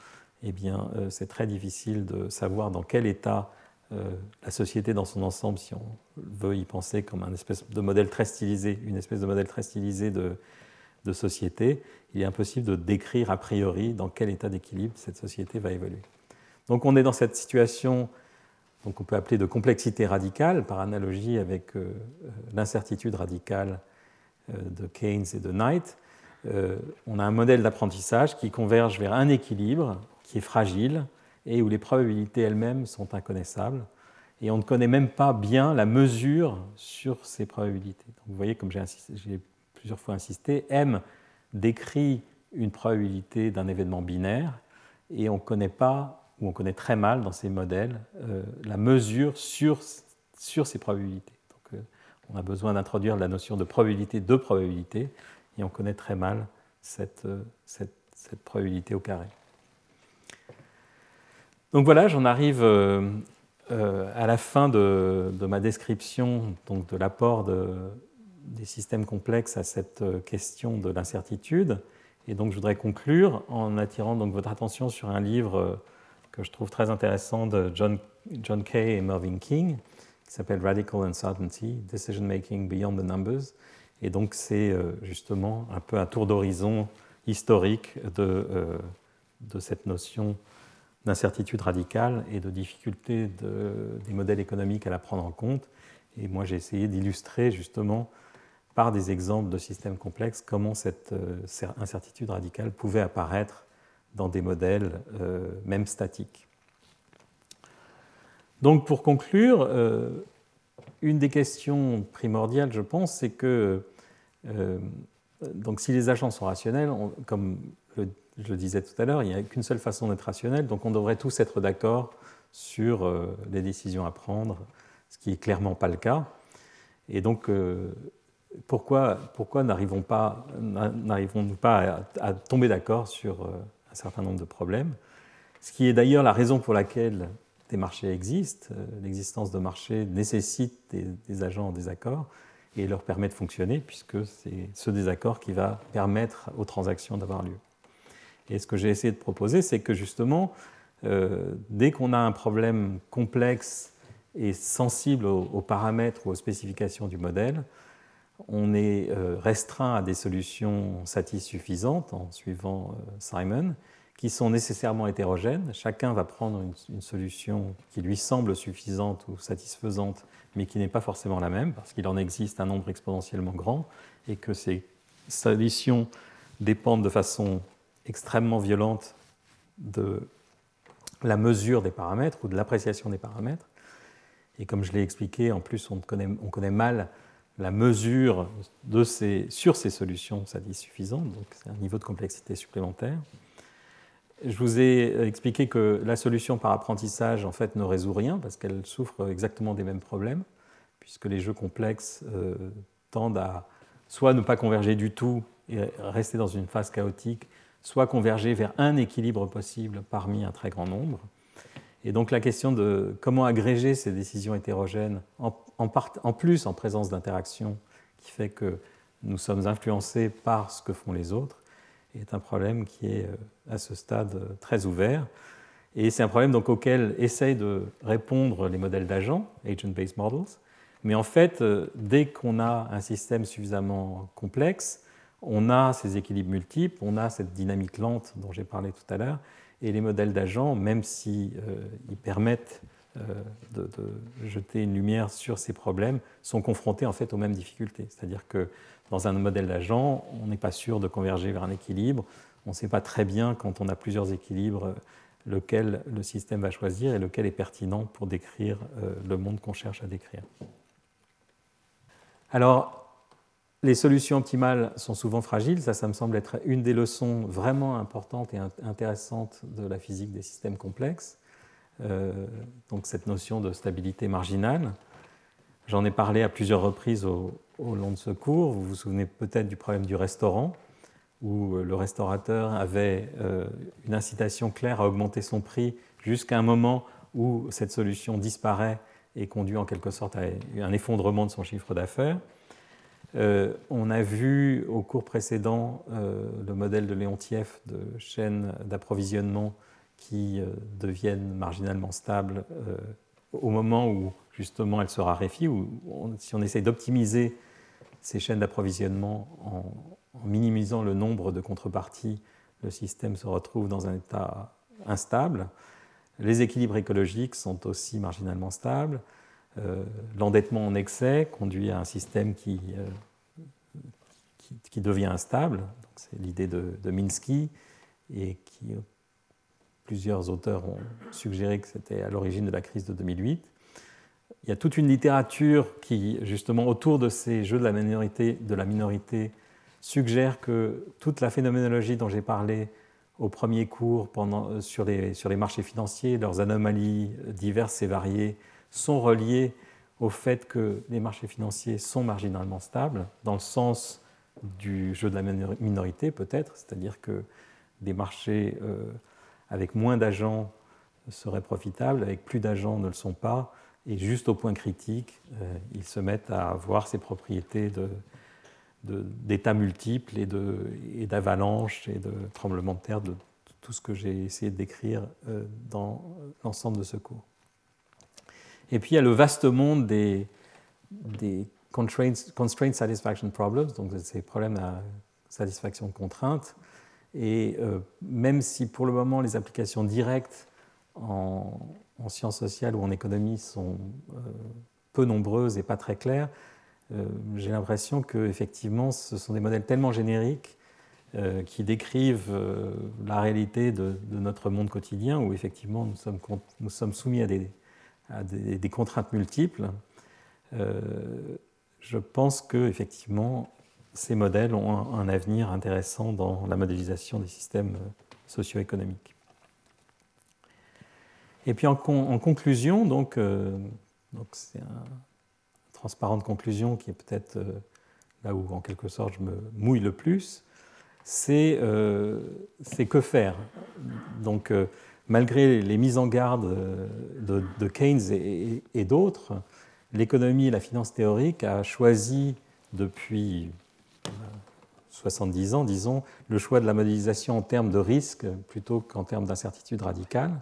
Speaker 2: eh bien, euh, c'est très difficile de savoir dans quel état euh, la société dans son ensemble, si on veut y penser comme un espèce de modèle très stylisé, une espèce de modèle très stylisé de, société, il est impossible de décrire a priori dans quel état d'équilibre cette société va évoluer. Donc on est dans cette situation donc on peut appeler de complexité radicale, par analogie avec euh, euh, l'incertitude radicale de Keynes et de Knight. on a un modèle d'apprentissage qui converge vers un équilibre qui est fragile et où les probabilités elles-mêmes sont inconnaissables. et on ne connaît même pas bien la mesure sur ces probabilités. vous voyez, comme j'ai plusieurs fois insisté, M décrit une probabilité d'un événement binaire et on ne connaît pas, ou on connaît très mal dans ces modèles, euh, la mesure sur, sur ces probabilités. Donc, euh, on a besoin d'introduire la notion de probabilité de probabilité et on connaît très mal cette, euh, cette probabilité au carré. Donc voilà, j'en arrive à la fin de, ma description donc de l'apport de, des systèmes complexes à cette question de l'incertitude. Et donc je voudrais conclure en attirant donc votre attention sur un livre euh, que je trouve très intéressant de John, John Kay et Mervyn King, qui s'appelle Radical Uncertainty, Decision Making Beyond the Numbers. Et donc c'est euh, justement un peu un tour d'horizon historique euh, de cette notion d'incertitude radicale et de difficulté de, des modèles économiques à la prendre en compte. Et moi j'ai essayé d'illustrer justement par des exemples de systèmes complexes, comment cette euh, incertitude radicale pouvait apparaître dans des modèles euh, même statiques. Donc pour conclure, euh, une des questions primordiales, je pense, c'est que donc si les agents sont rationnels, comme je le disais tout à l'heure, il n'y a qu'une seule façon d'être rationnel, donc on devrait tous être d'accord sur les décisions à prendre, ce qui n'est clairement pas le cas. Et donc pourquoi, pourquoi n'arrivons-nous pas, à, tomber d'accord sur euh, un certain nombre de problèmes? Ce qui est d'ailleurs la raison pour laquelle des marchés existent. Euh, l'existence de marchés nécessite des, agents en désaccord et leur permet de fonctionner, puisque c'est ce désaccord qui va permettre aux transactions d'avoir lieu. Et ce que j'ai essayé de proposer, c'est que justement, euh, dès qu'on a un problème complexe et sensible aux paramètres ou aux spécifications du modèle, on est euh, restreint à des solutions satisfaisantes en suivant euh, Simon, qui sont nécessairement hétérogènes. Chacun va prendre une, solution qui lui semble suffisante ou satisfaisante, mais qui n'est pas forcément la même, parce qu'il en existe un nombre exponentiellement grand, et que ces solutions dépendent de façon extrêmement violente de la mesure des paramètres ou de l'appréciation des paramètres. Et comme je l'ai expliqué, en plus, on connaît, on connaît mal la mesure de ces, sur ces solutions satisfaisantes, donc c'est un niveau de complexité supplémentaire. Je vous ai expliqué que la solution par apprentissage en fait ne résout rien parce qu'elle souffre exactement des mêmes problèmes, puisque les jeux complexes euh, tendent à soit ne pas converger du tout et rester dans une phase chaotique, soit converger vers un équilibre possible parmi un très grand nombre. Et donc la question de comment agréger ces décisions hétérogènes, en, plus en présence d'interactions qui fait que nous sommes influencés par ce que font les autres, est un problème qui est euh, à ce stade euh, très ouvert. Et c'est un problème donc, auquel essayent de répondre les modèles d'agents, agent-based models. Mais en fait, euh, dès qu'on a un système suffisamment complexe, on a ces équilibres multiples, on a cette dynamique lente dont j'ai parlé tout à l'heure, et les modèles d'agents, même s'ils euh, permettent euh, de, jeter une lumière sur ces problèmes, sont confrontés en fait aux mêmes difficultés. C'est-à-dire que dans un modèle d'agent, on n'est pas sûr de converger vers un équilibre. On ne sait pas très bien, quand on a plusieurs équilibres, lequel le système va choisir et lequel est pertinent pour décrire euh, le monde qu'on cherche à décrire. Alors, les solutions optimales sont souvent fragiles, ça, ça me semble être une des leçons vraiment importantes et intéressantes de la physique des systèmes complexes. Euh, donc cette notion de stabilité marginale. J'en ai parlé à plusieurs reprises au, long de ce cours. Vous vous souvenez peut-être du problème du restaurant, où euh, le restaurateur avait euh, une incitation claire à augmenter son prix jusqu'à un moment où cette solution disparaît et conduit en quelque sorte à un effondrement de son chiffre d'affaires. Euh, on a vu au cours précédent euh, le modèle de Leontief de chaînes d'approvisionnement qui euh, deviennent marginalement stables au moment où justement elles se raréfient, si on essaye d'optimiser ces chaînes d'approvisionnement en, minimisant le nombre de contreparties, le système se retrouve dans un état instable. Les équilibres écologiques sont aussi marginalement stables. Euh, l'endettement en excès conduit à un système qui, euh, qui, devient instable. C'est l'idée de, Minsky et qui plusieurs auteurs ont suggéré que c'était à l'origine de la crise de 2008. il y a toute une littérature qui, justement, autour de ces jeux de la minorité, de la minorité suggère que toute la phénoménologie dont j'ai parlé au premier cours pendant, sur, les, sur les marchés financiers, leurs anomalies diverses et variées, sont reliées au fait que les marchés financiers sont marginalement stables, dans le sens du jeu de la minorité peut-être, c'est-à-dire que des marchés euh, avec moins d'agents seraient profitables, avec plus d'agents ne le sont pas, et juste au point critique, euh, ils se mettent à avoir ces propriétés d'états multiples et d'avalanches et, et, de tremblements de terre, de tout ce que j'ai essayé de décrire euh, dans l'ensemble de ce cours. Et puis il y a le vaste monde des, des constraint satisfaction problems, donc ces problèmes à satisfaction de contraintes. Et euh, même si pour le moment les applications directes en, en sciences sociales ou en économie sont euh, peu nombreuses et pas très claires, euh, j'ai l'impression que effectivement ce sont des modèles tellement génériques qui décrivent la réalité de, notre monde quotidien où effectivement nous sommes, nous sommes soumis à des, à des, contraintes multiples je pense que effectivement ces modèles ont un, avenir intéressant dans la modélisation des systèmes euh, socio-économiques. Et puis en, conclusion, donc, euh, donc c'est un transparent de conclusion qui est peut-être euh, là où en quelque sorte je me mouille le plus, c'est que faire. Malgré les mises en garde de, Keynes et d'autres, l'économie et la finance théorique a choisi depuis 70 ans, disons, le choix de la modélisation en termes de risque plutôt qu'en termes d'incertitude radicale.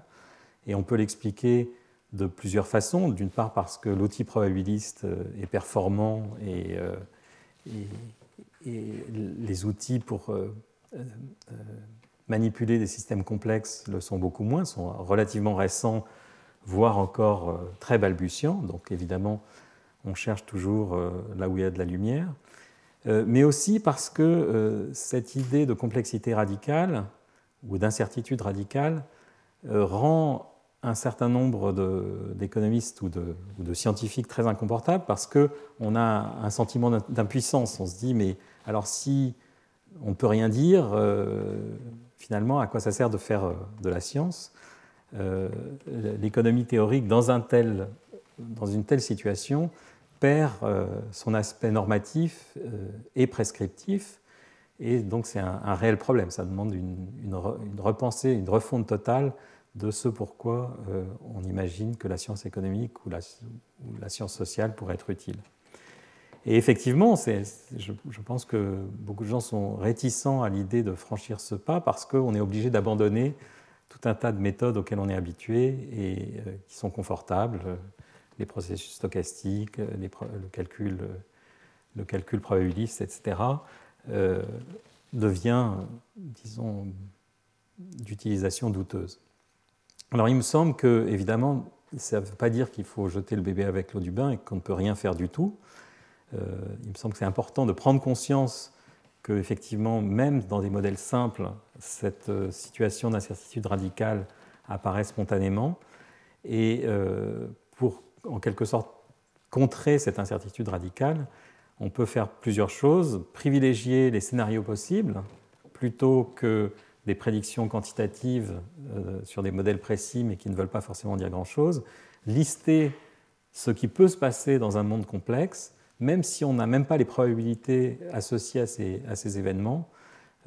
Speaker 2: Et on peut l'expliquer de plusieurs façons. D'une part parce que l'outil probabiliste est performant et, euh, les outils pour euh, euh, manipuler des systèmes complexes le sont beaucoup moins, sont relativement récents voire encore euh, très balbutiant. Donc évidemment, on cherche toujours euh, là où il y a de la lumière. Euh, mais aussi parce que cette idée de complexité radicale ou d'incertitude radicale rend un certain nombre d'économistes ou, ou de, scientifiques très inconfortables parce qu'on a un sentiment d'impuissance. On se dit, mais alors si on ne peut rien dire, finalement, à quoi ça sert de faire de la science euh, l'économie théorique dans, un tel, dans, une telle situation perd euh, son aspect normatif euh, et prescriptif, et donc c'est un, réel problème. Ça demande une, une, repensée, une refonte totale de ce pourquoi on imagine que la science économique ou la, science sociale pourrait être utile. Et effectivement, je, pense que beaucoup de gens sont réticents à l'idée de franchir ce pas parce qu'on est obligé d'abandonner tout un tas de méthodes auxquelles on est habitué et euh, qui sont confortables, euh, les processus stochastiques, euh, le, calcul, le calcul probabiliste, etc., devient, disons, d'utilisation douteuse. Alors il me semble que, évidemment, ça ne veut pas dire qu'il faut jeter le bébé avec l'eau du bain et qu'on ne peut rien faire du tout. Il me semble que c'est important de prendre conscience que effectivement, même dans des modèles simples, cette euh, situation d'incertitude radicale apparaît spontanément. Et euh, pour, en quelque sorte, contrer cette incertitude radicale, on peut faire plusieurs choses. Privilégier les scénarios possibles plutôt que des prédictions quantitatives euh, sur des modèles précis mais qui ne veulent pas forcément dire grand-chose. Lister ce qui peut se passer dans un monde complexe même si on n'a même pas les probabilités associées à ces, événements,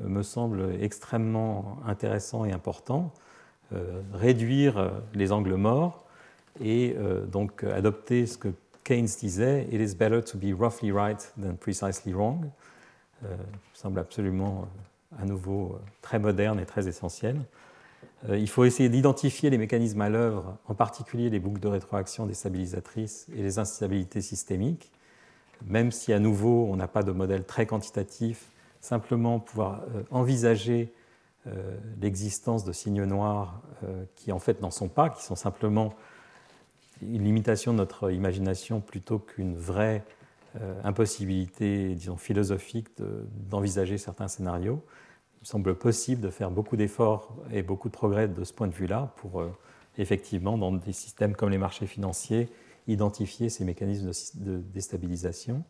Speaker 2: euh, me semble extrêmement intéressant et important. Euh, réduire euh, les angles morts et donc adopter ce que Keynes disait It is better to be roughly right than precisely wrong. me semble absolument à nouveau très moderne et très essentiel. Il faut essayer d'identifier les mécanismes à l'œuvre, en particulier les boucles de rétroaction déstabilisatrices et les instabilités systémiques même si à nouveau on n'a pas de modèle très quantitatif, simplement pouvoir euh, envisager euh, l'existence de signes noirs euh, qui en fait n'en sont pas, qui sont simplement une limitation de notre imagination plutôt qu'une vraie impossibilité, disons, philosophique d'envisager certains scénarios. Il me semble possible de faire beaucoup d'efforts et beaucoup de progrès de ce point de vue-là pour effectivement, dans des systèmes comme les marchés financiers, identifier ces mécanismes de déstabilisation.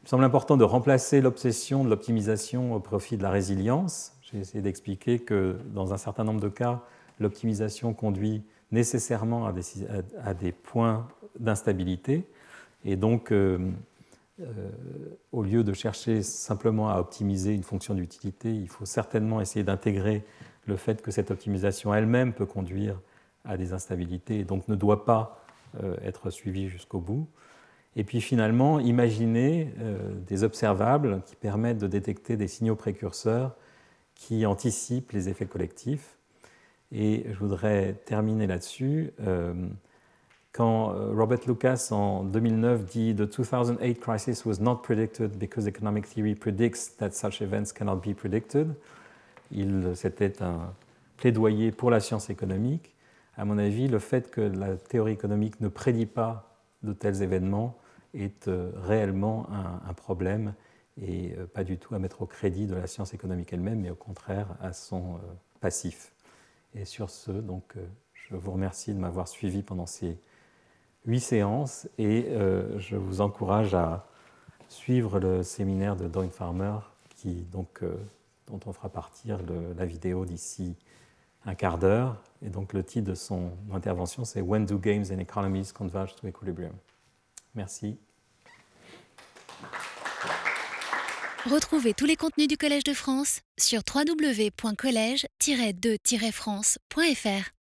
Speaker 2: Il me semble important de remplacer l'obsession de l'optimisation au profit de la résilience. J'ai essayé d'expliquer que dans un certain nombre de cas, l'optimisation conduit nécessairement à des, points d'instabilité. Et donc, euh, euh, au lieu de chercher simplement à optimiser une fonction d'utilité, il faut certainement essayer d'intégrer le fait que cette optimisation elle-même peut conduire à des instabilités et donc ne doit pas être suivie jusqu'au bout. Et puis finalement, imaginer des observables qui permettent de détecter des signaux précurseurs qui anticipent les effets collectifs et je voudrais terminer là-dessus. Euh, quand euh, Robert Lucas en 2009 dit The 2008 crisis was not predicted because economic theory predicts that such events cannot be predicted, c'était un plaidoyer pour la science économique. À mon avis, le fait que la théorie économique ne prédit pas de tels événements est euh, réellement un, problème et pas du tout à mettre au crédit de la science économique elle-même, mais au contraire à son passif. Et sur ce, donc, euh, je vous remercie de m'avoir suivi pendant ces huit séances et euh, je vous encourage à suivre le séminaire de Dawn Farmer qui, donc, euh, dont on fera partir la vidéo d'ici un quart d'heure. Et donc le titre de son intervention, c'est When do games and economies converge to equilibrium Merci.
Speaker 1: Retrouvez tous les contenus du Collège de France sur www.colège-2-france.fr.